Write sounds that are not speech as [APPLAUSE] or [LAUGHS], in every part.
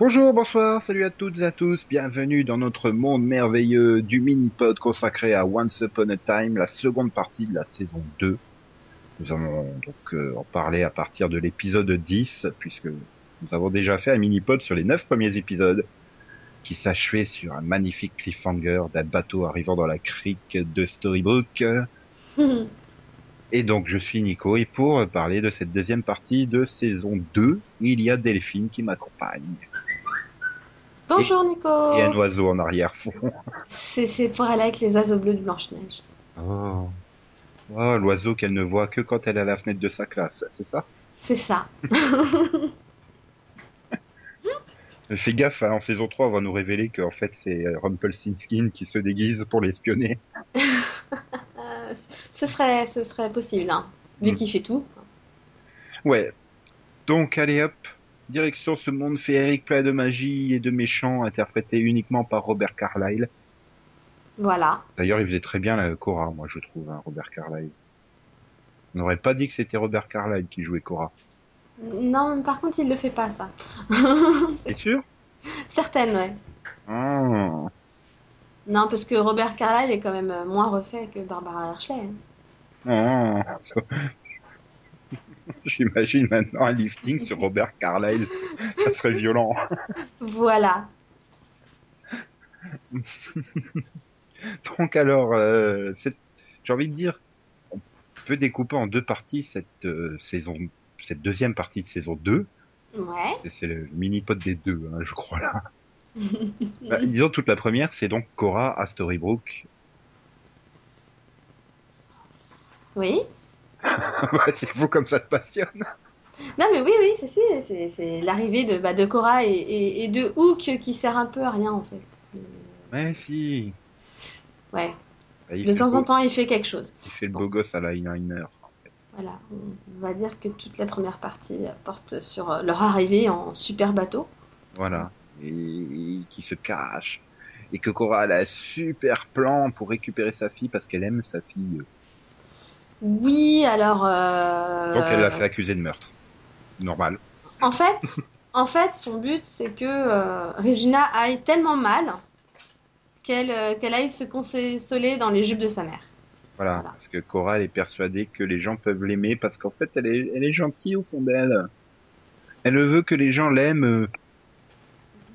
Bonjour, bonsoir, salut à toutes et à tous, bienvenue dans notre monde merveilleux du mini-pod consacré à Once Upon a Time, la seconde partie de la saison 2. Nous allons donc euh, en parler à partir de l'épisode 10, puisque nous avons déjà fait un mini-pod sur les 9 premiers épisodes, qui s'achevait sur un magnifique cliffhanger d'un bateau arrivant dans la crique de Storybook. [LAUGHS] Et donc je suis Nico et pour parler de cette deuxième partie de saison 2, il y a Delphine qui m'accompagne. Bonjour Nico Et un oiseau en arrière-fond. C'est pour aller avec les oiseaux bleus de Blanche-Neige. Oh, oh l'oiseau qu'elle ne voit que quand elle est à la fenêtre de sa classe, c'est ça? C'est ça. [LAUGHS] Fais gaffe, hein, en saison 3, on va nous révéler qu'en fait c'est Rumpelstiltskin qui se déguise pour l'espionner. Euh, [LAUGHS] ce, serait, ce serait possible, hein, vu Mm. qu'il fait tout. Ouais. Donc allez hop, direction ce monde féerique plein de magie et de méchants, interprété uniquement par Robert Carlyle. Voilà. D'ailleurs, il faisait très bien la Cora, moi je trouve, hein, Robert Carlyle. On n'aurait pas dit que c'était Robert Carlyle qui jouait Cora. Non, mais par contre, il le fait pas, ça. [LAUGHS] T'es sûr? Certaines, ouais. Ah. Non, parce que Robert Carlyle est quand même moins refait que Barbara Hershey. hein. Ah. [LAUGHS] J'imagine maintenant un lifting sur Robert Carlyle. Ça serait violent. Voilà. [LAUGHS] Donc alors, euh, j'ai envie de dire, on peut découper en deux parties cette euh, saison, cette deuxième partie de saison 2. Ouais. C'est- C'est le mini-pod des deux, hein, je crois là. [LAUGHS] Bah, disons toute la première, c'est donc Cora à Storybrooke. Oui. [LAUGHS] Bah, c'est fou comme ça te passionne. Non, mais oui, oui, c'est l'arrivée de, bah, de Cora et, et, et de Hook qui sert un peu à rien, en fait. Ouais, si. Ouais. Bah, De temps en temps, il fait quelque chose. Il fait le beau gosse à l'eyeliner. Voilà, on va dire que toute la première partie porte sur euh, leur arrivée en super bateau. Voilà. Et, et qui se cache. Et que Cora a un super plan pour récupérer sa fille parce qu'elle aime sa fille. Oui, alors. euh, Donc elle l'a fait accuser de meurtre. Normal. En fait, en fait, son but, c'est que euh, Regina aille tellement mal qu'elle euh, qu'elle aille se consoler dans les jupes de sa mère. Voilà. Voilà. Parce que Cora elle est persuadée que les gens peuvent l'aimer parce qu'en fait elle est, elle est gentille au fond d'elle. Elle veut que les gens l'aiment.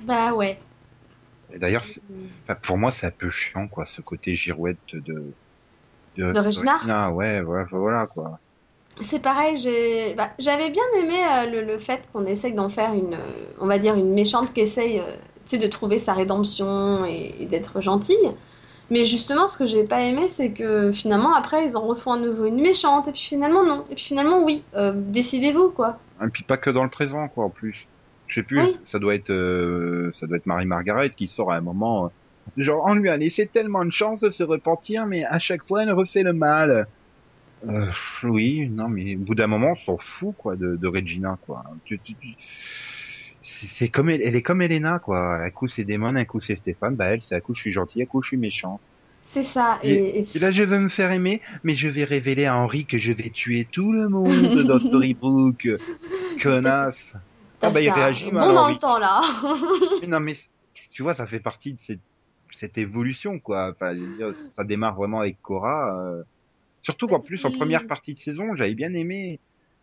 Bah ouais. Et D'ailleurs, enfin, pour moi c'est un peu chiant quoi, ce côté girouette de. De Regina ouais, voilà, voilà quoi. C'est pareil, j'ai, bah, j'avais bien aimé euh, le, le fait qu'on essaye d'en faire une, euh, on va dire une méchante qui essaye, euh, de trouver sa rédemption et, et d'être gentille. Mais justement, ce que j'ai pas aimé, c'est que finalement, après, ils en refont à nouveau une méchante, et puis finalement, non. Et puis finalement, oui, euh, décidez-vous, quoi. Et puis pas que dans le présent quoi en plus. Je sais plus, Oui. ça doit être euh, ça doit être Marie Margaret qui sort à un moment euh, genre on lui a laissé tellement de chance de se repentir mais à chaque fois elle refait le mal. Euh, oui, non mais au bout d'un moment on s'en fout quoi de, de Regina quoi. Tu- tu- tu- C'est c'est comme elle, elle est comme Elena quoi. Un coup c'est Damon, un coup c'est Stéphane. Bah elle c'est un coup je suis gentil, un coup je suis méchant. C'est ça. Et, et Et là, je veux me faire aimer, mais je vais révéler à Henri que je vais tuer tout le monde dans [LAUGHS] Storybrooke. Connasse. Ah bah, il réagit, Bon mal, le temps, là. Mais non, mais tu vois, ça fait partie de cette, cette évolution, quoi. Enfin, dire, ça démarre vraiment avec Cora. euh, Surtout qu'en plus, en première partie de saison, j'avais bien aimé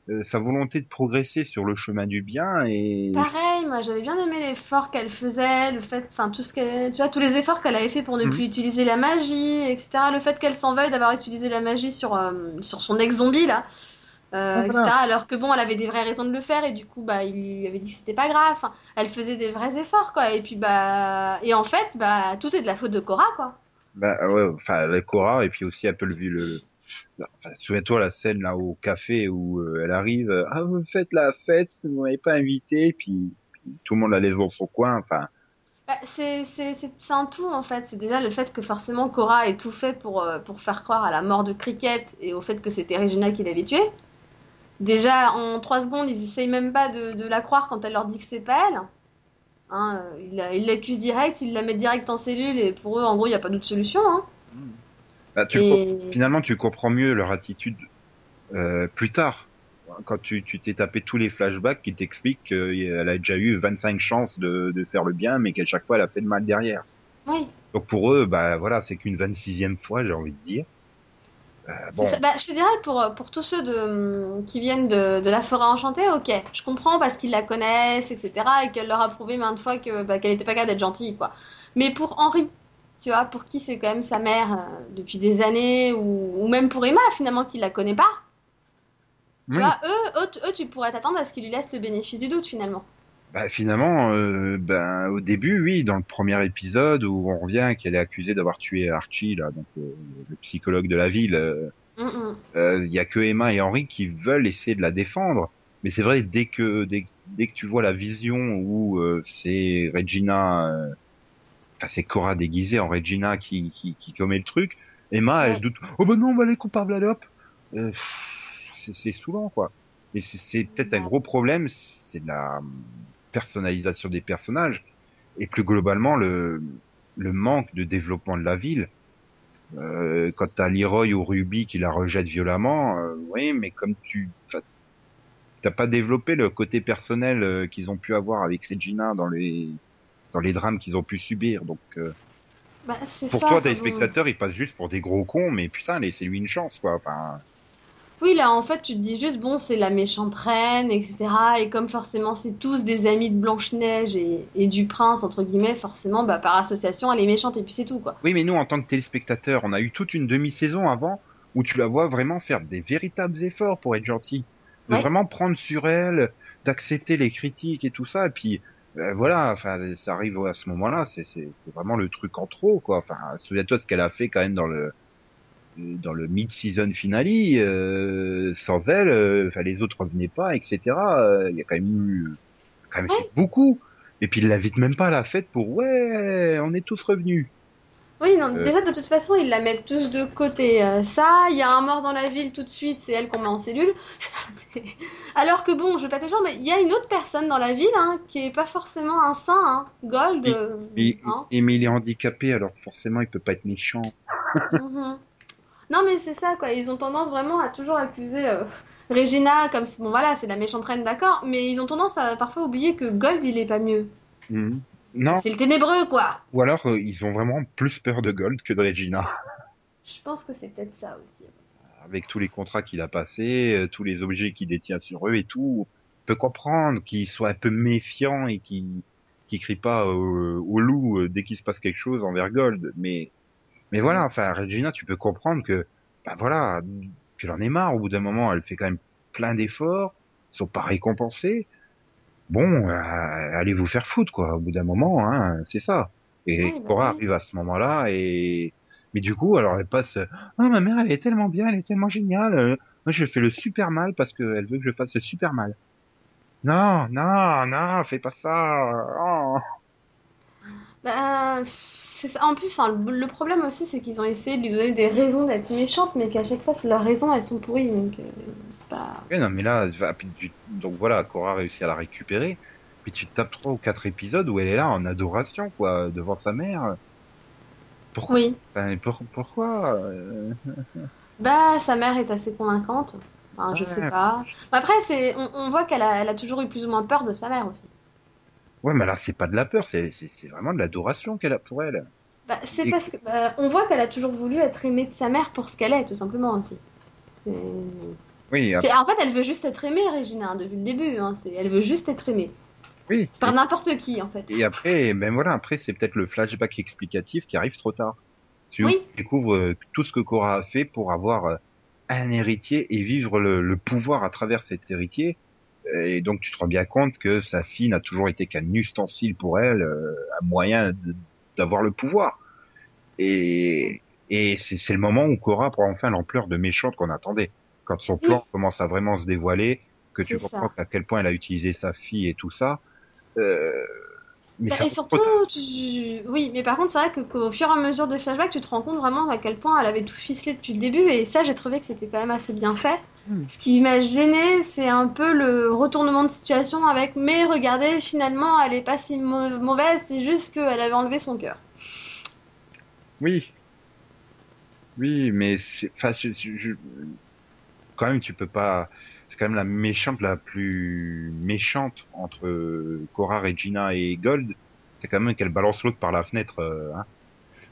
euh, sa volonté de progresser sur le chemin du bien et Pareil, moi j'avais bien aimé l'effort qu'elle faisait, le fait, enfin tout ce qu'elle, tu vois, tous les efforts qu'elle avait fait pour ne Mhm. plus utiliser la magie, etc. Le fait qu'elle s'en veuille d'avoir utilisé la magie sur, euh, sur son ex-zombie là, euh, Ah, etc. Alors que bon, elle avait des vraies raisons de le faire et du coup, bah, il lui avait dit que c'était pas grave. Enfin, elle faisait des vrais efforts quoi. Et puis bah, et en fait, bah, tout est de la faute de Cora quoi. bah ouais, enfin la Cora et puis aussi un peu le vu le. Enfin, souviens-toi la scène là au café où euh, elle arrive, ah vous faites la fête, vous m'avez pas invité, puis, puis tout le monde la laisse dans son coin, enfin. Bah, c'est c'est- c'est- c'est un tout en fait. C'est déjà le fait que forcément Cora ait tout fait pour, euh, pour faire croire à la mort de Cricket et au fait que c'était Regina qui l'avait tué. Déjà en 3 secondes, ils essayent même pas de, de la croire quand elle leur dit que c'est pas elle. Hein, euh, ils la- ils l'accusent direct, ils la mettent direct en cellule et pour eux, en gros, il n'y a pas d'autre solution. Hein. Bah, tu le Et- Finalement, tu comprends mieux leur attitude euh, plus tard. quand tu tu t'es tapé tous les flashbacks qui t'expliquent qu'elle a déjà eu 25 chances de, de faire le bien, mais qu'à chaque fois elle a fait le mal derrière. Oui. Donc pour eux, bah voilà, c'est qu'une 26e fois, j'ai envie de dire. Euh, bon, C'est ça. Bah, je te dirais pour, pour tous ceux de, qui viennent de, de la forêt enchantée, ok, je comprends parce qu'ils la connaissent, etc. et qu'elle leur a prouvé maintes fois que bah, qu'elle était pas capable d'être gentille, quoi. Mais pour Henri, tu vois, pour qui c'est quand même sa mère euh, depuis des années, ou, ou même pour Emma finalement qui la connaît pas, tu oui. vois, eux, eux, eux, tu pourrais t'attendre à ce qu'ils lui laissent le bénéfice du doute finalement. Bah, finalement, euh, ben au début, oui, dans le premier épisode où on revient qu'elle est accusée d'avoir tué Archie, là, donc euh, le psychologue de la ville, euh, Hum, hum. euh, il y a que Emma et Henry qui veulent essayer de la défendre. Mais c'est vrai, dès que dès, dès que tu vois la vision où euh, c'est Regina, euh, enfin c'est Cora déguisée en Regina qui, qui, qui commet le truc, Emma elle Ouais. se doute, oh ben non, bah, elle est coupable, allez hop. Euh, c'est saoulant quoi. Et c'est peut-être un Ouais. gros problème, c'est de la personnalisation des personnages et plus globalement le le manque de développement de la ville. Euh, quand t'as Leroy ou Ruby qui la rejettent violemment, euh, oui, mais comme tu t'as pas développé le côté personnel euh, qu'ils ont pu avoir avec Regina dans les dans les drames qu'ils ont pu subir. Donc euh, Bah, pour ça. toi, bon. spectateurs, ils passent juste pour des gros cons, mais putain, laissez-lui une chance, quoi. Enfin, Oui, là, en fait, tu te dis juste, bon, c'est la méchante reine, etc. Et comme forcément, c'est tous des amis de Blanche-Neige et, et du prince, entre guillemets, forcément, bah, par association, elle est méchante et puis c'est tout, quoi. oui, mais nous, en tant que téléspectateurs, on a eu toute une demi-saison avant où tu la vois vraiment faire des véritables efforts pour être gentille, de Ouais. vraiment prendre sur elle, d'accepter les critiques et tout ça, et puis euh, voilà, enfin, ça arrive à ce moment-là, c'est vraiment le truc en trop, quoi. Enfin, souviens-toi ce qu'elle a fait quand même dans le dans le mid-season finale, euh, sans elle, euh, les autres revenaient pas, etc. Euh, Il y a quand même eu, quand même fait beaucoup. Et puis il l'invite même pas à la fête pour ouais, on est tous revenus. Oui, non, Euh. déjà, de toute façon, ils la mettent tous de côté. Ça, il y a un mort dans la ville tout de suite, c'est elle qu'on met en cellule. [LAUGHS] Alors que bon, je vais pas te dire, mais il y a une autre personne dans la ville, hein, qui est pas forcément un saint, hein. Gold, Et, hein. et- mais il est handicapé, alors forcément il peut pas être méchant. Mhm. Non, mais c'est ça, quoi. Ils ont tendance vraiment à toujours accuser euh, Regina comme si, bon, voilà, c'est la méchante reine, d'accord, mais ils ont tendance à parfois oublier que Gold, il est pas mieux. Mhm. Non, C'est le ténébreux, quoi. ou alors euh, ils ont vraiment plus peur de Gold que de Regina. Je pense que c'est peut-être ça aussi. Avec tous les contrats qu'il a passés, euh, tous les objets qu'il détient sur eux et tout, on peut comprendre qu'il soit un peu méfiant et qu'il qu'il crie pas au, au loup dès qu'il se passe quelque chose envers Gold. Mais mais voilà, enfin Regina, tu peux comprendre que bah voilà, qu'elle en est marre. Au bout d'un moment, elle fait quand même plein d'efforts, ils sont pas récompensés. Bon, euh, allez vous faire foutre quoi. Au bout d'un moment, hein, c'est ça. Et bah Cora oui. arrive à ce moment-là et mais du coup, alors elle passe. Ah ma mère, elle est tellement bien, elle est tellement géniale. euh, Moi, je fais le super mal parce qu'elle veut que je fasse le super mal. Non, non, non, fais pas ça. Oh. Bah, ça. En plus, enfin, le, le problème aussi, c'est qu'ils ont essayé de lui donner des raisons d'être méchante, mais qu'à chaque fois, leurs raisons, elles sont pourries, donc euh, c'est pas. Ouais, non, mais là, donc voilà, Cora réussit à la récupérer. Puis tu te tapes trois ou quatre épisodes où elle est là en adoration, quoi, devant sa mère. Pourquoi Oui. Enfin, pour- Pourquoi euh, Bah, sa mère est assez convaincante. Enfin, je sais pas. Après, c'est, on, on voit qu'elle a, elle a toujours eu plus ou moins peur de sa mère aussi. Ouais, mais là, c'est pas de la peur, c'est c'est- c'est vraiment de l'adoration qu'elle a pour elle. Bah, c'est parce que bah, on voit qu'elle a toujours voulu être aimée de sa mère pour ce qu'elle est, tout simplement aussi. Oui, après, c'est- en fait, elle veut juste être aimée, Regina, hein, depuis le début. Hein. Elle veut juste être aimée oui. par n'importe qui, en fait. Et après, ben voilà, après c'est peut-être le flashback explicatif qui arrive trop tard. Tu Oui. découvres euh, tout ce que Cora a fait pour avoir euh, un héritier et vivre le, le pouvoir à travers cet héritier. Et donc tu te rends bien compte que sa fille n'a toujours été qu'un ustensile pour elle, euh, un moyen d'avoir le pouvoir. Et, et c'est c'est le moment où Cora prend enfin l'ampleur de méchante qu'on attendait. Quand son plan commence à vraiment se dévoiler, que tu comprends à quel point elle a utilisé sa fille et tout ça. Euh, mais Bah, et surtout, tu... oui, mais par contre, c'est vrai qu'au fur et à mesure des flashbacks, tu te rends compte vraiment à quel point elle avait tout ficelé depuis le début, et ça, j'ai trouvé que c'était quand même assez bien fait. Hmm. Ce qui m'a gêné, c'est un peu le retournement de situation avec, mais regardez, finalement, elle est pas si mau- mauvaise, c'est juste qu'elle avait enlevé son cœur. Oui. Oui, mais enfin, je, je- je- quand même, tu peux pas. C'est quand même la méchante la plus méchante entre Cora, Regina et Gold. C'est quand même qu'elle balance l'autre par la fenêtre. euh, hein.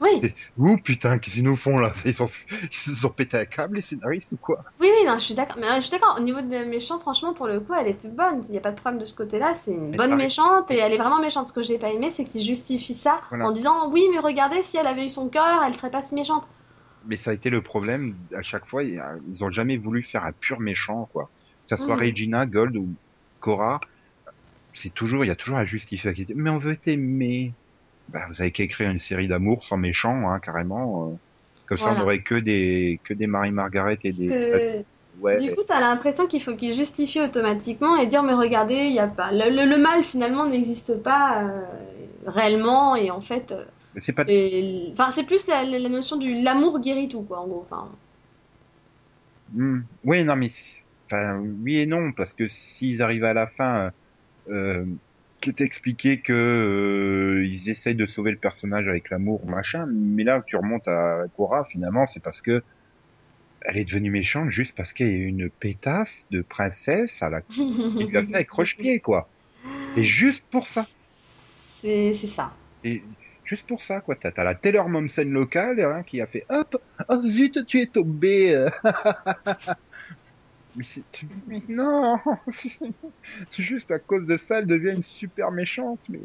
Oui, Ouh putain, qu'est-ce qu'ils nous font là? Ils, sont, [LAUGHS] ils se sont pété un câble les scénaristes ou quoi? Oui, oui, non, je suis d'accord. Mais euh, je suis d'accord. Au niveau des méchants, franchement, pour le coup, elle était bonne. Il n'y a pas de problème de ce côté-là. C'est une Mais bonne méchante et elle est vraiment méchante. Ce que j'ai pas aimé, c'est qu'ils justifient ça Voilà. en disant oui, mais regardez, si elle avait eu son cœur, elle serait pas si méchante. Mais ça a été le problème à chaque fois. Ils ils ont jamais voulu faire un pur méchant quoi. Que ça soit Mhm. Regina, Gold ou Cora, c'est toujours il y a toujours un justificatif. Mais on veut t'aimer. Bah, vous avez qu'à écrire une série d'amour sans méchant, hein, carrément. euh. Comme ça, on Voilà. aurait que des que des Marie Margaret et des que ouais. du coup, t'as l'impression qu'il faut qu'ils justifient automatiquement et dire mais regardez, il y a pas le, le- le mal finalement n'existe pas euh, réellement et en fait, euh, c'est pas et- enfin c'est plus la, notion du l'amour guérit tout quoi en gros. Enfin, Hmm. Oui, non, mais enfin, oui et non, parce que s'ils arrivent à la fin, euh, qui t'expliquait que euh, ils essayent de sauver le personnage avec l'amour, machin, mais là tu remontes à Cora, finalement, c'est parce que elle est devenue méchante juste parce qu'elle est une pétasse de princesse à la [LAUGHS] qui lui a fait avec Roche-Pied, quoi. Et juste pour ça. c'est ça. Et juste pour ça, quoi. T'as t'as la Taylor Momsen locale hein, qui a fait hop, oh zut, tu es tombé. [LAUGHS] mais c'est, [LAUGHS] mais non, [LAUGHS] c'est juste à cause de ça, elle devient une super méchante. Mais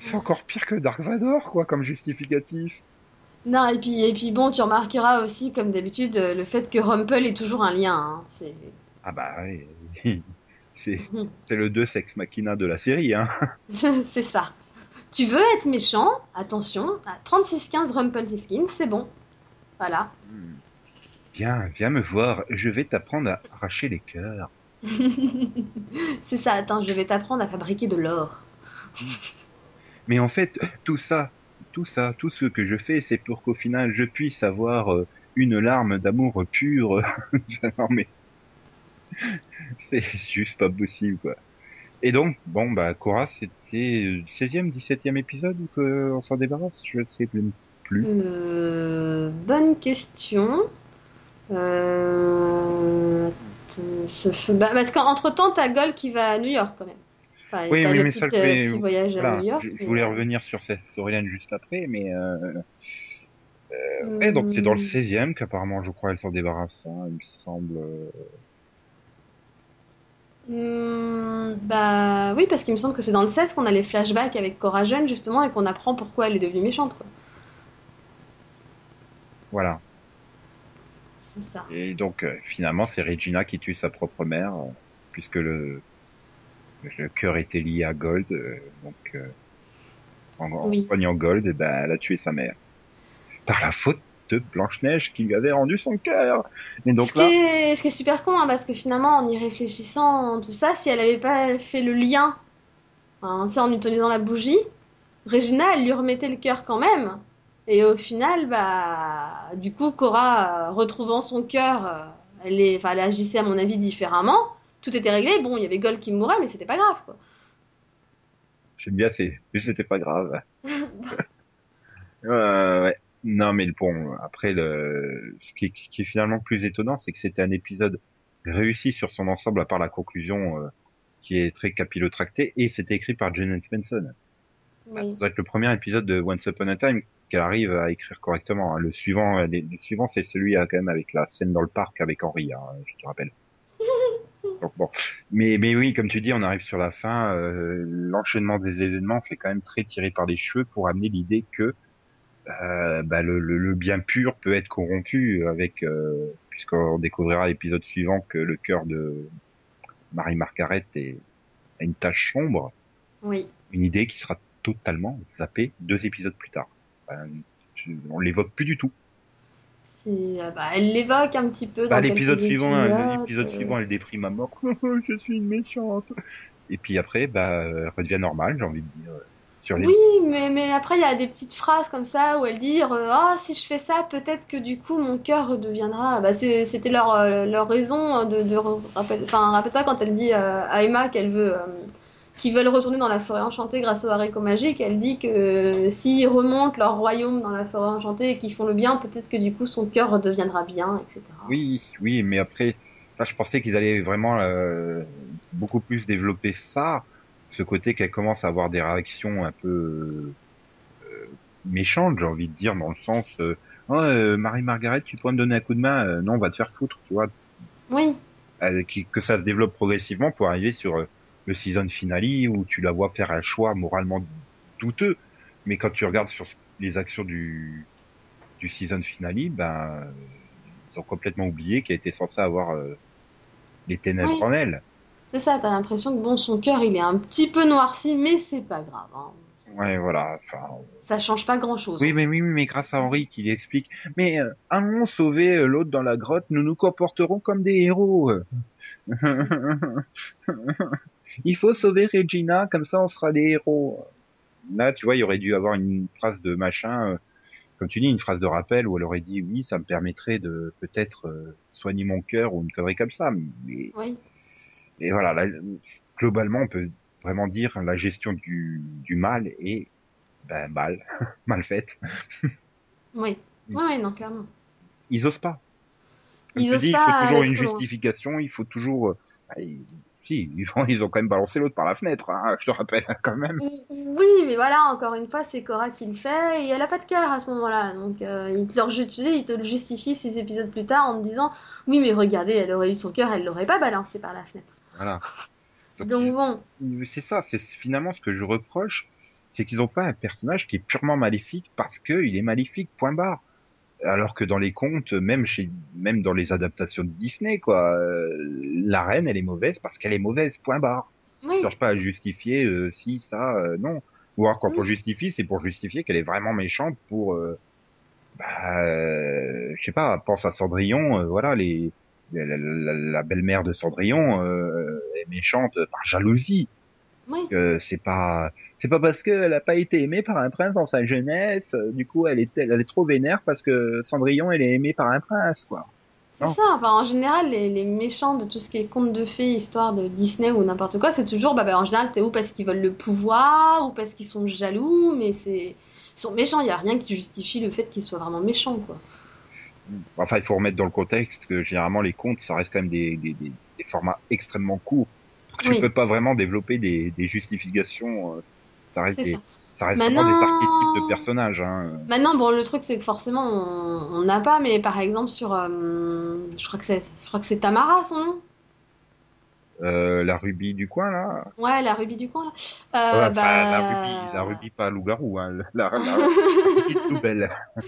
c'est encore pire que Dark Vador, quoi, comme justificatif. Non et puis et puis bon, tu remarqueras aussi comme d'habitude euh, le fait que Rumpel est toujours un lien. hein. C'est Ah bah, oui. [LAUGHS] c'est, c'est le deux sex machina de la série, hein. c'est ça. Tu veux être méchant Attention, à 3615 Rumpelstiltskin, c'est bon. Voilà. Hmm. Viens, viens me voir, je vais t'apprendre à arracher les cœurs. [LAUGHS] c'est ça, attends, je vais t'apprendre à fabriquer de l'or. [LAUGHS] Mais en fait, tout ça, tout ça, tout ce que je fais, c'est pour qu'au final, je puisse avoir euh, une larme d'amour pur. [LAUGHS] non mais, c'est juste pas possible, quoi. Et donc, bon, bah, Cora, c'était le 16e, 17e épisode où que on s'en débarrasse? Je ne sais plus. Euh, bonne question. Euh... bah, parce qu'entre temps, t'as Gold qui va à New York quand même. Enfin, Oui, oui, mais ça le euh, fait- petit voyage à Voilà, New York. je, mais, voulais euh, revenir sur cette storyline juste après, mais euh, ouais, donc c'est dans le hum, 16e qu'apparemment, je crois, elle s'en débarrasse, hein, il me semble. hum, bah oui, parce qu'il me semble que c'est dans le 16 qu'on a les flashbacks avec Cora jeune justement et qu'on apprend pourquoi elle est devenue méchante. quoi. Voilà. C'est ça. Et donc, euh, finalement, c'est Regina qui tue sa propre mère, euh, puisque le, le cœur était lié à Gold. euh, donc, en, en Oui. soignant Gold, eh ben, elle a tué sa mère. Par la faute de Blanche-Neige qui lui avait rendu son cœur. Et donc ce, qui là, est, ce qui est super con, hein, parce que finalement, en y réfléchissant, tout ça, si elle avait pas fait le lien, hein, en utilisant la bougie, Regina, elle lui remettait le cœur quand même. Et au final, bah, du coup, Cora, euh, retrouvant son cœur, euh, elle, est, elle agissait à mon avis différemment. Tout était réglé. Bon, il y avait Gold qui mourait, mais c'était pas grave, quoi. j'aime bien, c'est, mais c'était pas grave. [LAUGHS] Euh, ouais. Non, mais bon, après, le, ce qui, qui est finalement plus étonnant, c'est que c'était un épisode réussi sur son ensemble, à part la conclusion, euh, qui est très capillotractée, et c'était écrit par Janet Benson. Oui. Ça doit être le premier épisode de Once Upon a Time qu'elle arrive à écrire correctement. hein. Le suivant, euh, le suivant, c'est celui euh, quand même avec la scène dans le parc avec Henri, hein, je te rappelle. [LAUGHS] Donc bon, mais mais oui, comme tu dis, on arrive sur la fin. euh, L'enchaînement des événements fait quand même très tiré par les cheveux pour amener l'idée que euh, bah, le, le, le bien pur peut être corrompu avec, euh, puisqu'on découvrira à l'épisode suivant que le cœur de Marie Margaret est, a une tache sombre Oui. une idée qui sera totalement zappée deux épisodes plus tard. Euh, on l'évoque plus du tout. Euh, bah, elle l'évoque un petit peu dans Bah, l'épisode suivant, hein, l'épisode euh, suivant, elle déprime à mort. [LAUGHS] je suis une méchante. Et puis après, bah, elle redevient normale, j'ai envie de dire. Sur les... Oui, mais, mais après, il y a des petites phrases comme ça où elle dit Ah, si je fais ça, peut-être que du coup mon cœur redeviendra. Bah, c'était leur, leur raison de. de rappelle-toi quand elle dit à Emma qu'elle veut. euh, qu'ils veulent retourner dans la forêt enchantée grâce au haricot magique, elle dit que euh, s'ils remontent leur royaume dans la forêt enchantée et qu'ils font le bien, peut-être que du coup son cœur redeviendra bien, etc. Oui, oui, mais après, Là, je pensais qu'ils allaient vraiment beaucoup plus développer ça, ce côté qu'elle commence à avoir des réactions un peu méchantes, j'ai envie de dire, dans le sens oh, Marie-Margaret, tu pourrais me donner un coup de main Non, on va te faire foutre, tu vois. Oui. que ça se développe progressivement pour arriver sur le season finale où tu la vois faire un choix moralement douteux. Mais quand tu regardes sur les actions du, du season finale, ben, ils ont complètement oublié qu'elle était censée avoir euh, les ténèbres en elle. C'est ça, t'as l'impression que bon, son cœur il est un petit peu noirci, mais c'est pas grave. Hein. Ouais, voilà. Ça change pas grand chose. Oui, mais oui, mais grâce à Henri qui explique. Mais euh, allons sauver euh, l'autre dans la grotte, nous nous comporterons comme des héros. [LAUGHS] il faut sauver Regina, comme ça on sera des héros. Là, tu vois, il y aurait dû avoir une phrase de machin, euh, comme tu dis, une phrase de rappel où elle aurait dit oui, ça me permettrait de peut-être euh, soigner mon cœur ou une connerie comme ça. Mais oui. et voilà, globalement, on peut vraiment dire la gestion du, du mal est ben, mal, [LAUGHS] mal faite. [LAUGHS] oui. Oui, non, clairement. Ils osent pas. Comme ils osent Il faut toujours une justification, il faut toujours. Si, ils ont, quand même balancé l'autre par la fenêtre, hein, je te rappelle quand même. Oui, mais voilà, encore une fois, c'est Cora qui le fait et elle a pas de cœur à ce moment-là. Donc euh, il, te le, il te le justifie ces épisodes plus tard en te disant Oui, mais regardez, elle aurait eu son cœur, elle l'aurait pas balancé par la fenêtre. Voilà. Donc, bon. C'est ça, c'est finalement ce que je reproche, c'est qu'ils n'ont pas un personnage qui est purement maléfique parce qu'il est maléfique, point barre alors que dans les contes, même chez, même dans les adaptations de Disney, quoi, euh, la reine, elle est mauvaise parce qu'elle est mauvaise, point barre. Oui. cherche pas à justifier euh, si ça, euh, non. Ou alors quand on justifie, c'est pour justifier qu'elle est vraiment méchante pour, bah, je sais pas, pense à Cendrillon, voilà, les, la, belle-mère de Cendrillon est méchante par jalousie. Oui. c'est pas, c'est pas parce qu'elle a pas été aimée par un prince dans sa jeunesse, euh, du coup elle est, elle est trop vénère parce que Cendrillon elle est aimée par un prince, quoi. C'est ça, enfin en général les, méchants de tout ce qui est conte de fées, histoire de Disney ou n'importe quoi, c'est toujours, bah, bah, en général c'est ou parce qu'ils veulent le pouvoir, ou parce qu'ils sont jaloux, mais c'est... Ils sont méchants, il n'y a rien qui justifie le fait qu'ils soient vraiment méchants, quoi. Enfin, il faut remettre dans le contexte que généralement les contes, ça reste quand même des, des, des, formats extrêmement courts. Tu peux pas vraiment développer des, des justifications euh, ça reste, des, ça. reste vraiment des archétypes de personnages. Hein. Maintenant, bon, le truc, c'est que forcément, on n'a pas, mais par exemple, sur. Euh, je crois que c'est Tamara, son nom? Euh, la rubis du coin là Ouais, la rubis du coin là. Euh, bah... la, rubis, la rubis pas loup-garou, hein. la, la, la [LAUGHS] rubis tout belle. [LAUGHS]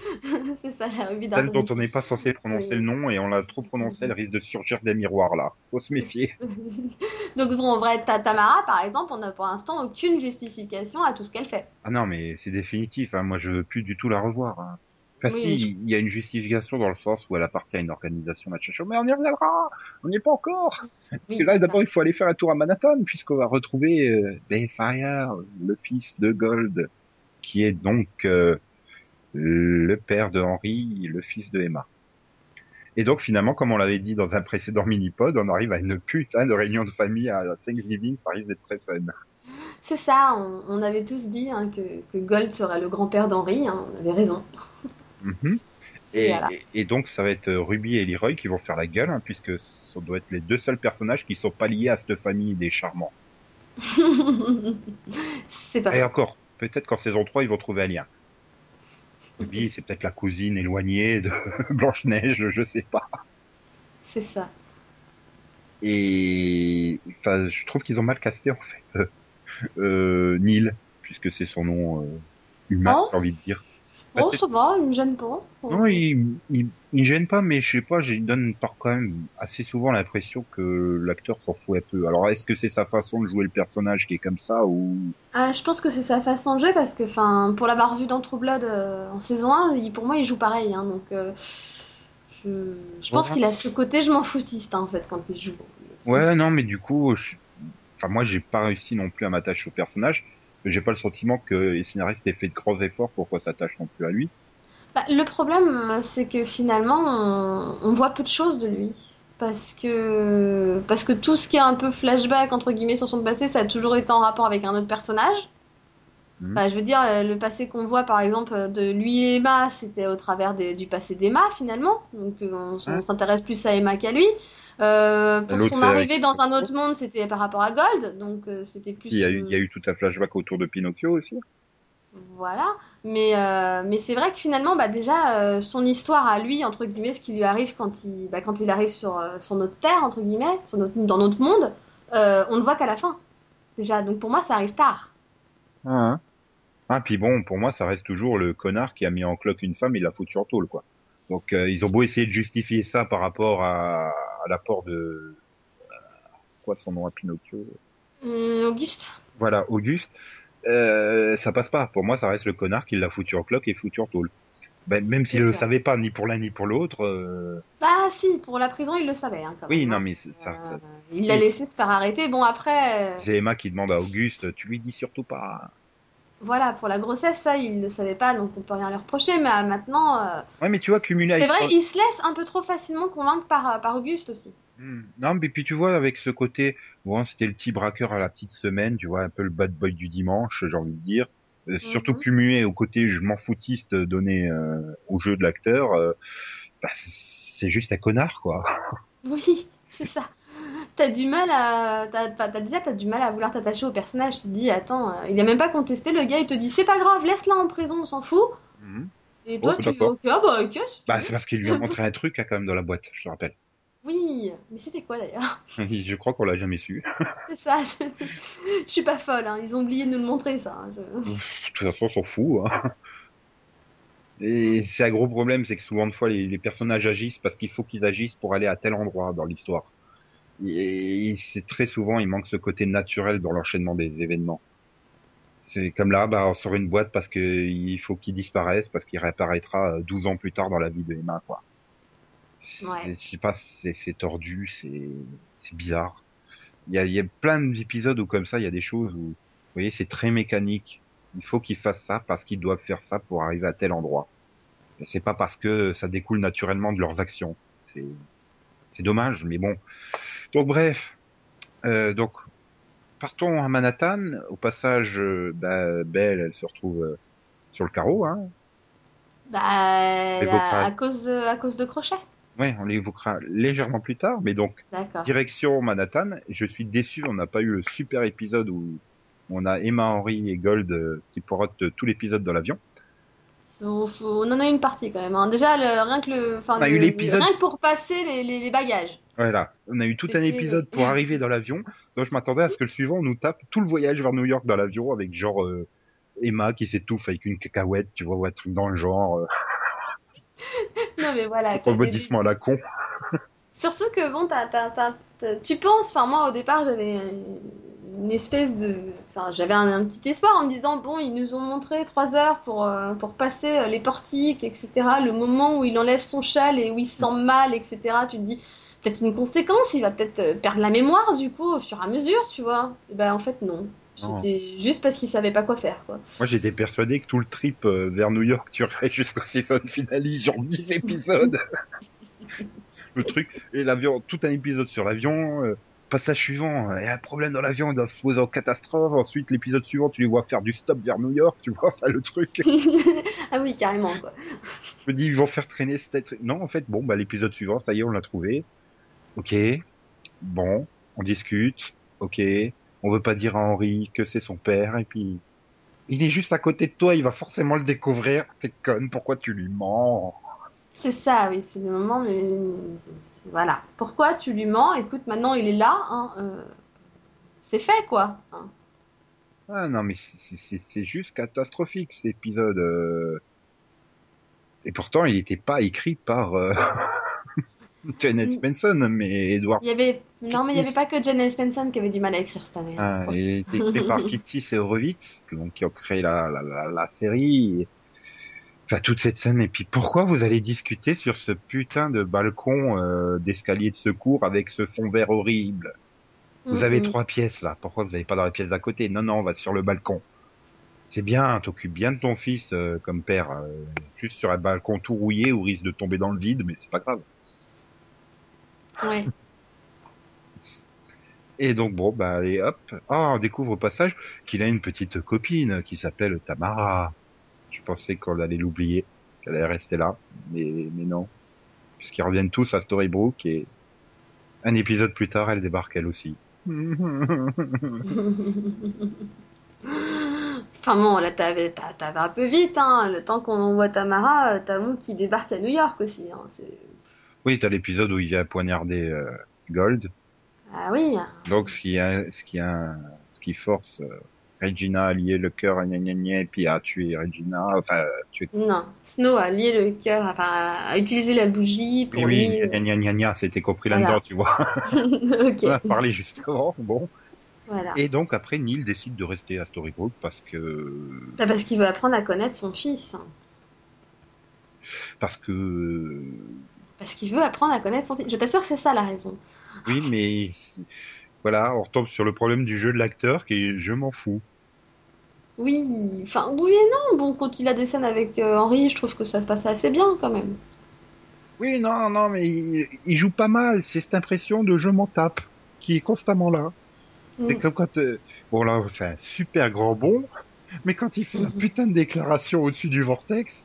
c'est ça, la rubis Celle dont on n'est pas censé prononcer le nom et on l'a trop prononcé, elle risque de surgir des miroirs là. Faut se méfier. [LAUGHS] Donc bon, en vrai, Tamara par exemple, on n'a pour l'instant aucune justification à tout ce qu'elle fait. Ah non, mais c'est définitif, hein. moi je veux plus du tout la revoir. Hein. Enfin, si, il y a une justification dans le sens où elle appartient à une organisation match mais on y reviendra, on n'y est pas encore. Parce que là, d'abord, il faut aller faire un tour à Manhattan, puisqu'on va retrouver euh, Bayfire, le fils de Gold, qui est donc euh, le père de Henry, le fils de Emma. Et donc, finalement, comme on l'avait dit dans un précédent mini-pod, on arrive à une putain de réunion de famille à Thanksgiving, ça risque d'être très fun. C'est ça, on, avait tous dit hein, que, que, Gold serait le grand-père d'Henry, hein, on avait raison. Mhm. Et, donc ça va être euh, Ruby et Leroy qui vont faire la gueule, hein, puisque ça doit être les deux seuls personnages qui sont pas liés à cette famille des charmants. [LAUGHS] c'est pas Et encore, peut-être qu'en saison 3 ils vont trouver un lien. Ruby c'est peut-être la cousine éloignée de [LAUGHS] Blanche-Neige, je sais pas. C'est ça. Et enfin, je trouve qu'ils ont mal casté en fait. Euh, euh Neil, puisque c'est son nom euh, humain, oh. j'ai envie de dire. Bah, oh, ça va, il me gêne pas. Non, il, il, il, gêne pas, mais je sais pas, il donne par quand même assez souvent l'impression que l'acteur s'en fout un peu. Alors, est-ce que c'est sa façon de jouer le personnage qui est comme ça ou? Ah, Je pense que c'est sa façon de jouer parce que, enfin, pour l'avoir vu dans True Blood euh, en saison 1, il, pour moi, il joue pareil. Hein, donc, euh, je, je pense qu'il a ce côté je m'en foutiste hein, en fait quand il joue. Ouais, non, mais du coup, enfin, moi, j'ai pas réussi non plus à m'attacher au personnage j'ai pas le sentiment que les scénaristes aient fait de grands efforts pour qu'on s'attache non plus à lui. Bah, le problème, c'est que finalement, on, voit peu de choses de lui. Parce que, parce que tout ce qui est un peu flashback, entre guillemets, sur son passé, ça a toujours été en rapport avec un autre personnage. Hmm. Bah, je veux dire, le passé qu'on voit, par exemple, de lui et Emma, c'était au travers du passé d'Emma, finalement. Donc, on, on s'intéresse plus à Emma qu'à lui. Euh, pour son arrivée dans un autre monde, c'était par rapport à Gold, donc euh, c'était plus. Il y a eu, il y a eu tout un flashback autour de Pinocchio aussi. Voilà. Mais, euh, mais c'est vrai que finalement, bah, déjà, son histoire à lui, entre guillemets, ce qui lui arrive quand il, bah, quand il arrive sur, sur notre terre, entre guillemets, sur notre, dans notre monde, on ne voit qu'à la fin. Déjà, donc pour moi, ça arrive tard. Ah, ah, puis bon, pour moi, ça reste toujours le connard qui a mis en cloque une femme et l'a foutu en tôle, quoi. Donc, euh, ils ont beau essayer de justifier ça par rapport à, à l'apport de... euh, C'est quoi son nom à Pinocchio Hum, Auguste Voilà, Auguste. Euh, ça passe pas. Pour moi, ça reste le connard qui l'a foutu en cloque et foutu en tôle. Ben, même s'il C'est le savait pas ni pour l'un ni pour l'autre. euh, Ah si, pour la prison, il le savait. Hein, quand Oui, même, non, hein. mais ça, ça- Euh, il l'a laissé se faire arrêter. Bon, après, euh, c'est Emma qui demande à Auguste, tu lui dis surtout pas. Voilà, pour la grossesse, ça, il ne le savait pas, donc on peut rien lui reprocher. Mais euh, maintenant, euh, Ouais, mais tu vois, cumuler c'est vrai, il se laisse un peu trop facilement convaincre par, par Auguste aussi. Hmm. Non, mais puis tu vois, avec ce côté, bon, c'était le petit braqueur à la petite semaine, tu vois, un peu le bad boy du dimanche, j'ai envie de dire. Euh, Surtout Mhm. cumulé au côté je m'en foutiste donné euh, au jeu de l'acteur, euh, bah, c'est juste un connard, quoi. [LAUGHS] Oui, c'est ça. T'as du mal à. T'as, t'as- t'as- déjà, t'as du mal à vouloir t'attacher au personnage. Tu te dis, attends, euh, il a même pas contesté. Le gars, il te dit, c'est pas grave, laisse-la en prison, on s'en fout. Mhm. Et toi, Oh, tu d'accord. ok, ah bah ok. si Bah, c'est parce qu'il lui a montré un truc, hein, quand même, dans la boîte, je te rappelle. Oui, mais c'était quoi d'ailleurs? [LAUGHS] Je crois qu'on l'a jamais su. [LAUGHS] C'est ça, je... je suis pas folle, hein. ils ont oublié de nous le montrer, ça. hein. Je- De toute façon, on s'en fout. Hein. Et c'est un gros problème, c'est que souvent de fois les, les personnages agissent parce qu'il faut qu'ils agissent pour aller à tel endroit dans l'histoire. Et c'est très souvent, il manque ce côté naturel dans l'enchaînement des événements. C'est comme là, bah, on sort une boîte parce que il faut qu'il disparaisse, parce qu'il réapparaîtra euh, 12 ans plus tard dans la vie de Emma, quoi. C'est- Ouais. Je sais pas, c'est tordu, c'est bizarre. Il y a, il y a plein d'épisodes où comme ça, il y a des choses où, vous voyez, c'est très mécanique. Il faut qu'ils fassent ça parce qu'ils doivent faire ça pour arriver à tel endroit. C'est pas parce que ça découle naturellement de leurs actions. C'est dommage, mais bon. Donc bref, euh, donc partons à Manhattan. Au passage, euh, bah, Belle, elle se retrouve euh, sur le carreau. Hein. Bah, à, à cause de, à cause de Crochet. Ouais, on l'évoquera légèrement plus tard, mais donc direction Manhattan. Je suis déçu, on n'a pas eu le super épisode où on a Emma Henry et Gold qui portent tout l'épisode dans l'avion. On, on en a eu une partie quand même. hein. Déjà, le- rien que le, enfin, On a le- eu l'épisode- rien que pour passer les, les, les bagages. Voilà, on a eu tout un épisode pour arriver dans l'avion. Donc je m'attendais à ce que le suivant nous tape tout le voyage vers New York dans l'avion avec genre euh, Emma qui s'étouffe avec une cacahuète, tu vois, ou un truc dans le genre, euh, [LAUGHS] Non mais voilà. rebondissement à la con. [LAUGHS] Surtout que bon, t'as, t'as- t'as- t'as- tu penses, enfin moi au départ j'avais une espèce de, enfin j'avais un, un petit espoir en me disant bon ils nous ont montré trois heures pour euh, pour passer euh, les portiques, etc. Le moment où il enlève son châle et où il se sent mal, etc. Tu te dis peut-être une conséquence, il va peut-être euh, perdre la mémoire du coup au fur et à mesure, tu vois. Ben en fait non. C'était juste parce qu'il savait pas quoi faire quoi. Moi j'étais persuadé que tout le trip euh, vers New York durerait [LAUGHS] jusqu'au season finale, genre 10 épisodes. [LAUGHS] le truc, et l'avion, tout un épisode sur l'avion, euh, passage suivant, il y a un problème dans l'avion, il doit se poser en catastrophe, ensuite l'épisode suivant tu les vois faire du stop vers New York, tu vois, [LAUGHS] enfin le truc. ah oui carrément quoi. Je me dis, ils vont faire traîner cette... Non, en fait, bon, bah, l'épisode suivant, ça y est, on l'a trouvé. Ok. Bon, on discute. Ok. On veut pas dire à Henri que c'est son père, et puis... Il est juste à côté de toi, il va forcément le découvrir. T'es conne, pourquoi tu lui mens? C'est ça, oui, c'est le moment, mais voilà. Pourquoi tu lui mens? Écoute, maintenant il est là, hein, euh, c'est fait quoi. hein. Ah non, mais c'est- juste catastrophique, cet épisode. euh. Et pourtant, il n'était pas écrit par... Euh... [LAUGHS] Janet Mm. Spenson, mais Edward Il y avait, non, mais il n'y avait pas que Jane Spencer qui avait du mal à écrire cette année. Ah, il a été écrit par Kitsis et Horowitz, donc qui ont créé la, la, la, la série. Enfin, toute cette scène. Et puis, pourquoi vous allez discuter sur ce putain de balcon euh, d'escalier de secours avec ce fond vert horrible? Vous avez Mhm. trois pièces là. Pourquoi vous n'avez pas dans la pièce d'à côté? Non, non, on va sur le balcon. C'est bien, t'occupes bien de ton fils euh, comme père. euh, juste sur un balcon tout rouillé où risque de tomber dans le vide, mais c'est pas grave. Ouais. Et donc bon, bah allez hop. Ah, on découvre au passage qu'il a une petite copine qui s'appelle Tamara. Je pensais qu'on allait l'oublier, qu'elle allait rester là, mais, mais non. Puisqu'ils reviennent tous à Storybrooke et Un épisode plus tard, elle débarque elle aussi. [LAUGHS] Enfin bon, là t'avais un peu vite, hein. Le temps qu'on envoie Tamara, euh, t'as qui débarque à New York aussi. Hein. c'est- Oui, t'as l'épisode où il vient poignarder euh, Gold. Ah oui. Donc ce qui a, ce qui a, ce qui force euh, Regina à lier le cœur à gna gna gna, et puis à tuer Regina, enfin tuer. Non, Snow a lié le cœur, enfin a utilisé la bougie pour Oui, oui, lier. gna gna c'était compris Voilà. là-dedans, tu vois. [LAUGHS] ok. On a parlé juste avant, bon. Voilà. Et donc après, Neil décide de rester à Storybrooke parce que, C'est parce qu'il veut apprendre à connaître son fils. parce que, Parce qu'il veut apprendre à connaître son. Je t'assure que c'est ça la raison. oui, mais voilà, on retombe sur le problème du jeu de l'acteur qui est je m'en fous. Oui, enfin oui et non. Bon, quand il a des scènes avec euh, Henri, je trouve que ça se passe assez bien quand même. Oui, non, non, mais il, il joue pas mal. C'est cette impression de je m'en tape qui est constamment là. C'est Mm. comme quand, euh, bon là, on fait un super grand bond, mais quand il fait la Mhm. putain de déclaration au-dessus du vortex,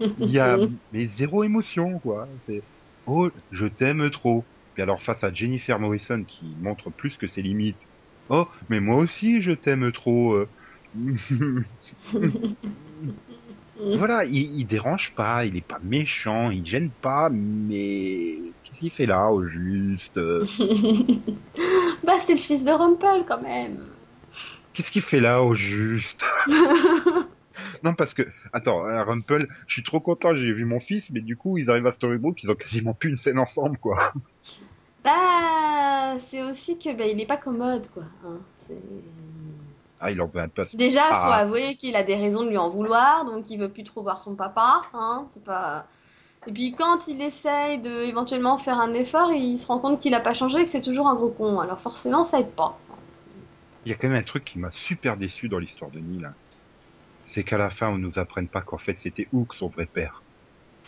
il y a [LAUGHS] mais zéro émotion, quoi. C'est, oh, je t'aime trop. Puis alors face à Jennifer Morrison qui montre plus que ses limites. Oh, mais moi aussi je t'aime trop. euh. [LAUGHS] voilà, il, il dérange pas, il est pas méchant, il gêne pas, mais qu'est-ce qu'il fait là au juste euh? [LAUGHS] Bah c'est le fils de Rumpel quand même. Qu'est-ce qu'il fait là au juste? Non, parce que, attends, euh, Rumpel, je suis trop content, j'ai vu mon fils, mais du coup, ils arrivent à Storybrooke, ils ont quasiment plus une scène ensemble, quoi. Bah c'est aussi que bah, il est pas commode quoi. hein. Ah, il en veut un peu. Déjà, faut Ah. avouer qu'il a des raisons de lui en vouloir, donc il veut plus trop voir son papa, hein, c'est pas... Et puis quand il essaye de éventuellement faire un effort, il se rend compte qu'il a pas changé, que c'est toujours un gros con. Alors forcément, ça aide pas. Il y a quand même un truc qui m'a super déçu dans l'histoire de Neil. C'est qu'à la fin, on nous apprenne pas qu'en fait, c'était Hook, son vrai père.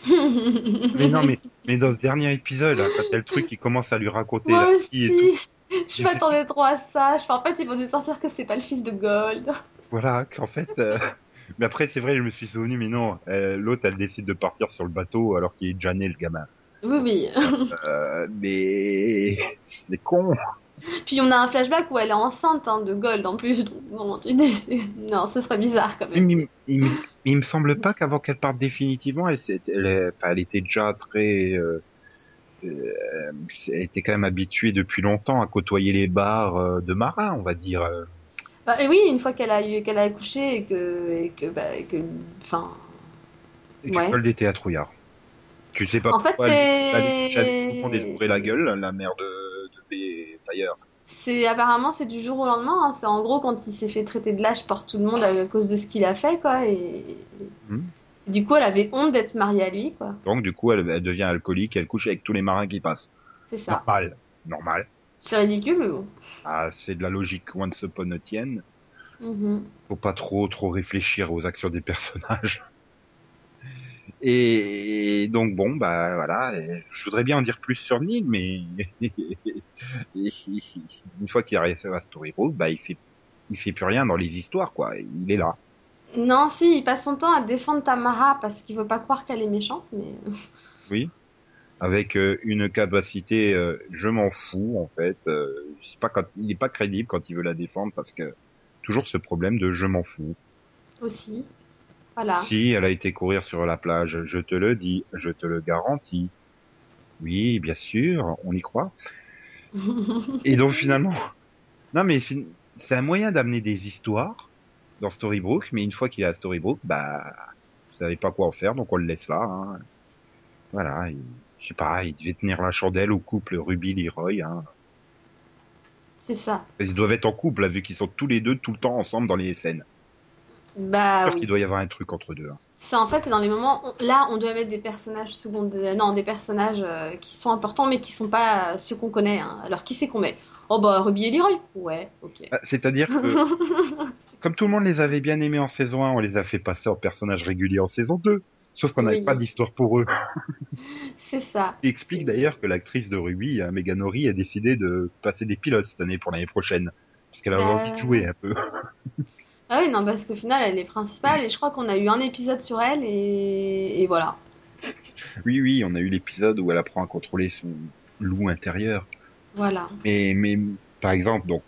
[LAUGHS] Mais non, mais, mais dans ce dernier épisode, là, quand il y a le truc qui commence à lui raconter Moi la fille et tout. aussi, [LAUGHS] je m'attendais trop à ça. Je... En fait, ils vont nous sortir que c'est pas le fils de Gold. Voilà, qu'en fait. euh, [LAUGHS] Mais après, c'est vrai, je me suis souvenu, mais non, euh, l'autre, elle décide de partir sur le bateau alors qu'il est déjà né, le gamin. Oui, oui. Euh, mais c'est con. Puis on a un flashback où elle est enceinte hein, de Gold en plus. Donc, bon, tu [LAUGHS] dis, non, ce serait bizarre quand Mais même. il, il, me- il me semble pas qu'avant qu'elle parte définitivement, elle, était déjà très, euh, euh, elle était quand même habituée depuis longtemps à côtoyer les bars euh, de marins, on va dire. Bah, et oui, une fois qu'elle a eu, qu'elle a accouché et que, et que, bah, et que, enfin, Et Ouais. qu'elle était à Trouillard. Tu sais pas En fait, pourquoi elle, elle, elle, la gueule, la mère de, c'est apparemment c'est du jour au lendemain. hein. C'est en gros quand il s'est fait traiter de lâche par tout le monde à cause de ce qu'il a fait, quoi. Et Mhm. du coup, elle avait honte d'être mariée à lui, quoi. Donc du coup, elle, elle devient alcoolique, elle couche avec tous les marins qui passent. C'est ça. Normal, normal. C'est ridicule, mais bon. Ah, c'est de la logique once upon a time. Mhm. faut pas trop trop réfléchir aux actions des personnages. Et, donc bon bah voilà, je voudrais bien en dire plus sur Neil, mais [LAUGHS] une fois qu'il arrive à Storybrooke, bah il fait il fait plus rien dans les histoires quoi. Il est là. Non, si, il passe son temps à défendre Tamara parce qu'il veut pas croire qu'elle est méchante, mais [LAUGHS] Oui. Avec euh, une capacité, euh, je m'en fous en fait. Euh, je sais pas quand il est pas crédible quand il veut la défendre parce que toujours ce problème de je m'en fous. aussi. Voilà. Si elle a été courir sur la plage, je te le dis, je te le garantis. Oui, bien sûr, on y croit. [LAUGHS] Et donc finalement, non mais c'est un moyen d'amener des histoires dans Storybrooke, mais une fois qu'il est à Storybrooke, bah, vous savez pas quoi en faire, donc on le laisse là. hein. Voilà, il- je sais pas, il devait tenir la chandelle au couple Ruby Leroy. Hein. C'est ça. Ils doivent être en couple, là, vu qu'ils sont tous les deux tout le temps ensemble dans les scènes. Bah oui. qu'il doit y avoir un truc entre deux. hein. C'est en fait, c'est dans les moments. où- Là, on doit mettre des personnages secondaires. Non, des personnages euh, qui sont importants, mais qui sont pas euh, ceux qu'on connaît. hein. Alors, qui c'est qu'on met? Oh bah, Ruby et Leroy. Ouais, ok. Ah, C'est-à-dire que [LAUGHS] comme tout le monde les avait bien aimés en saison 1, on les a fait passer en personnages réguliers en saison 2. Sauf qu'on n'avait Oui. pas d'histoire pour eux. [LAUGHS] c'est ça. Il explique d'ailleurs que l'actrice de Ruby, euh, Megan Ori, a décidé de passer des pilotes cette année pour l'année prochaine. Parce qu'elle avait Euh. envie de jouer un peu. [LAUGHS] Ah oui, non, parce qu'au final, elle est principale et je crois qu'on a eu un épisode sur elle et, et voilà. Oui, oui, on a eu l'épisode où elle apprend à contrôler son loup intérieur. Voilà. Mais, mais par exemple, donc,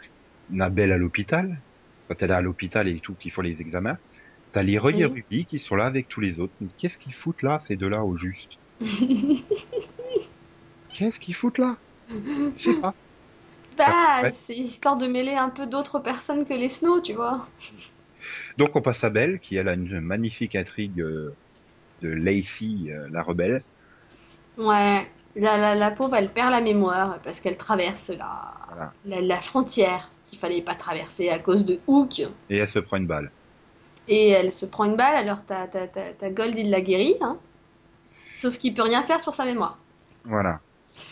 Nabel à l'hôpital, quand elle est à l'hôpital et tout, qui font les examens, t'as les et Ruby qui sont là avec tous les autres. Qu'est-ce qu'ils foutent là, ces deux-là, au juste? [LAUGHS] Qu'est-ce qu'ils foutent là? Je sais pas. Bah, c'est histoire de mêler un peu d'autres personnes que les Snow, tu vois. Donc on passe à Belle, qui elle a une magnifique intrigue euh, de Lacey, euh, la rebelle. Ouais, la, la, pauvre, elle perd la mémoire parce qu'elle traverse la, la, frontière qu'il fallait pas traverser à cause de Hook. Et elle se prend une balle. Et elle se prend une balle, alors ta, ta, ta, Gold, il la guérit. Hein. Sauf qu'il peut rien faire sur sa mémoire. Voilà.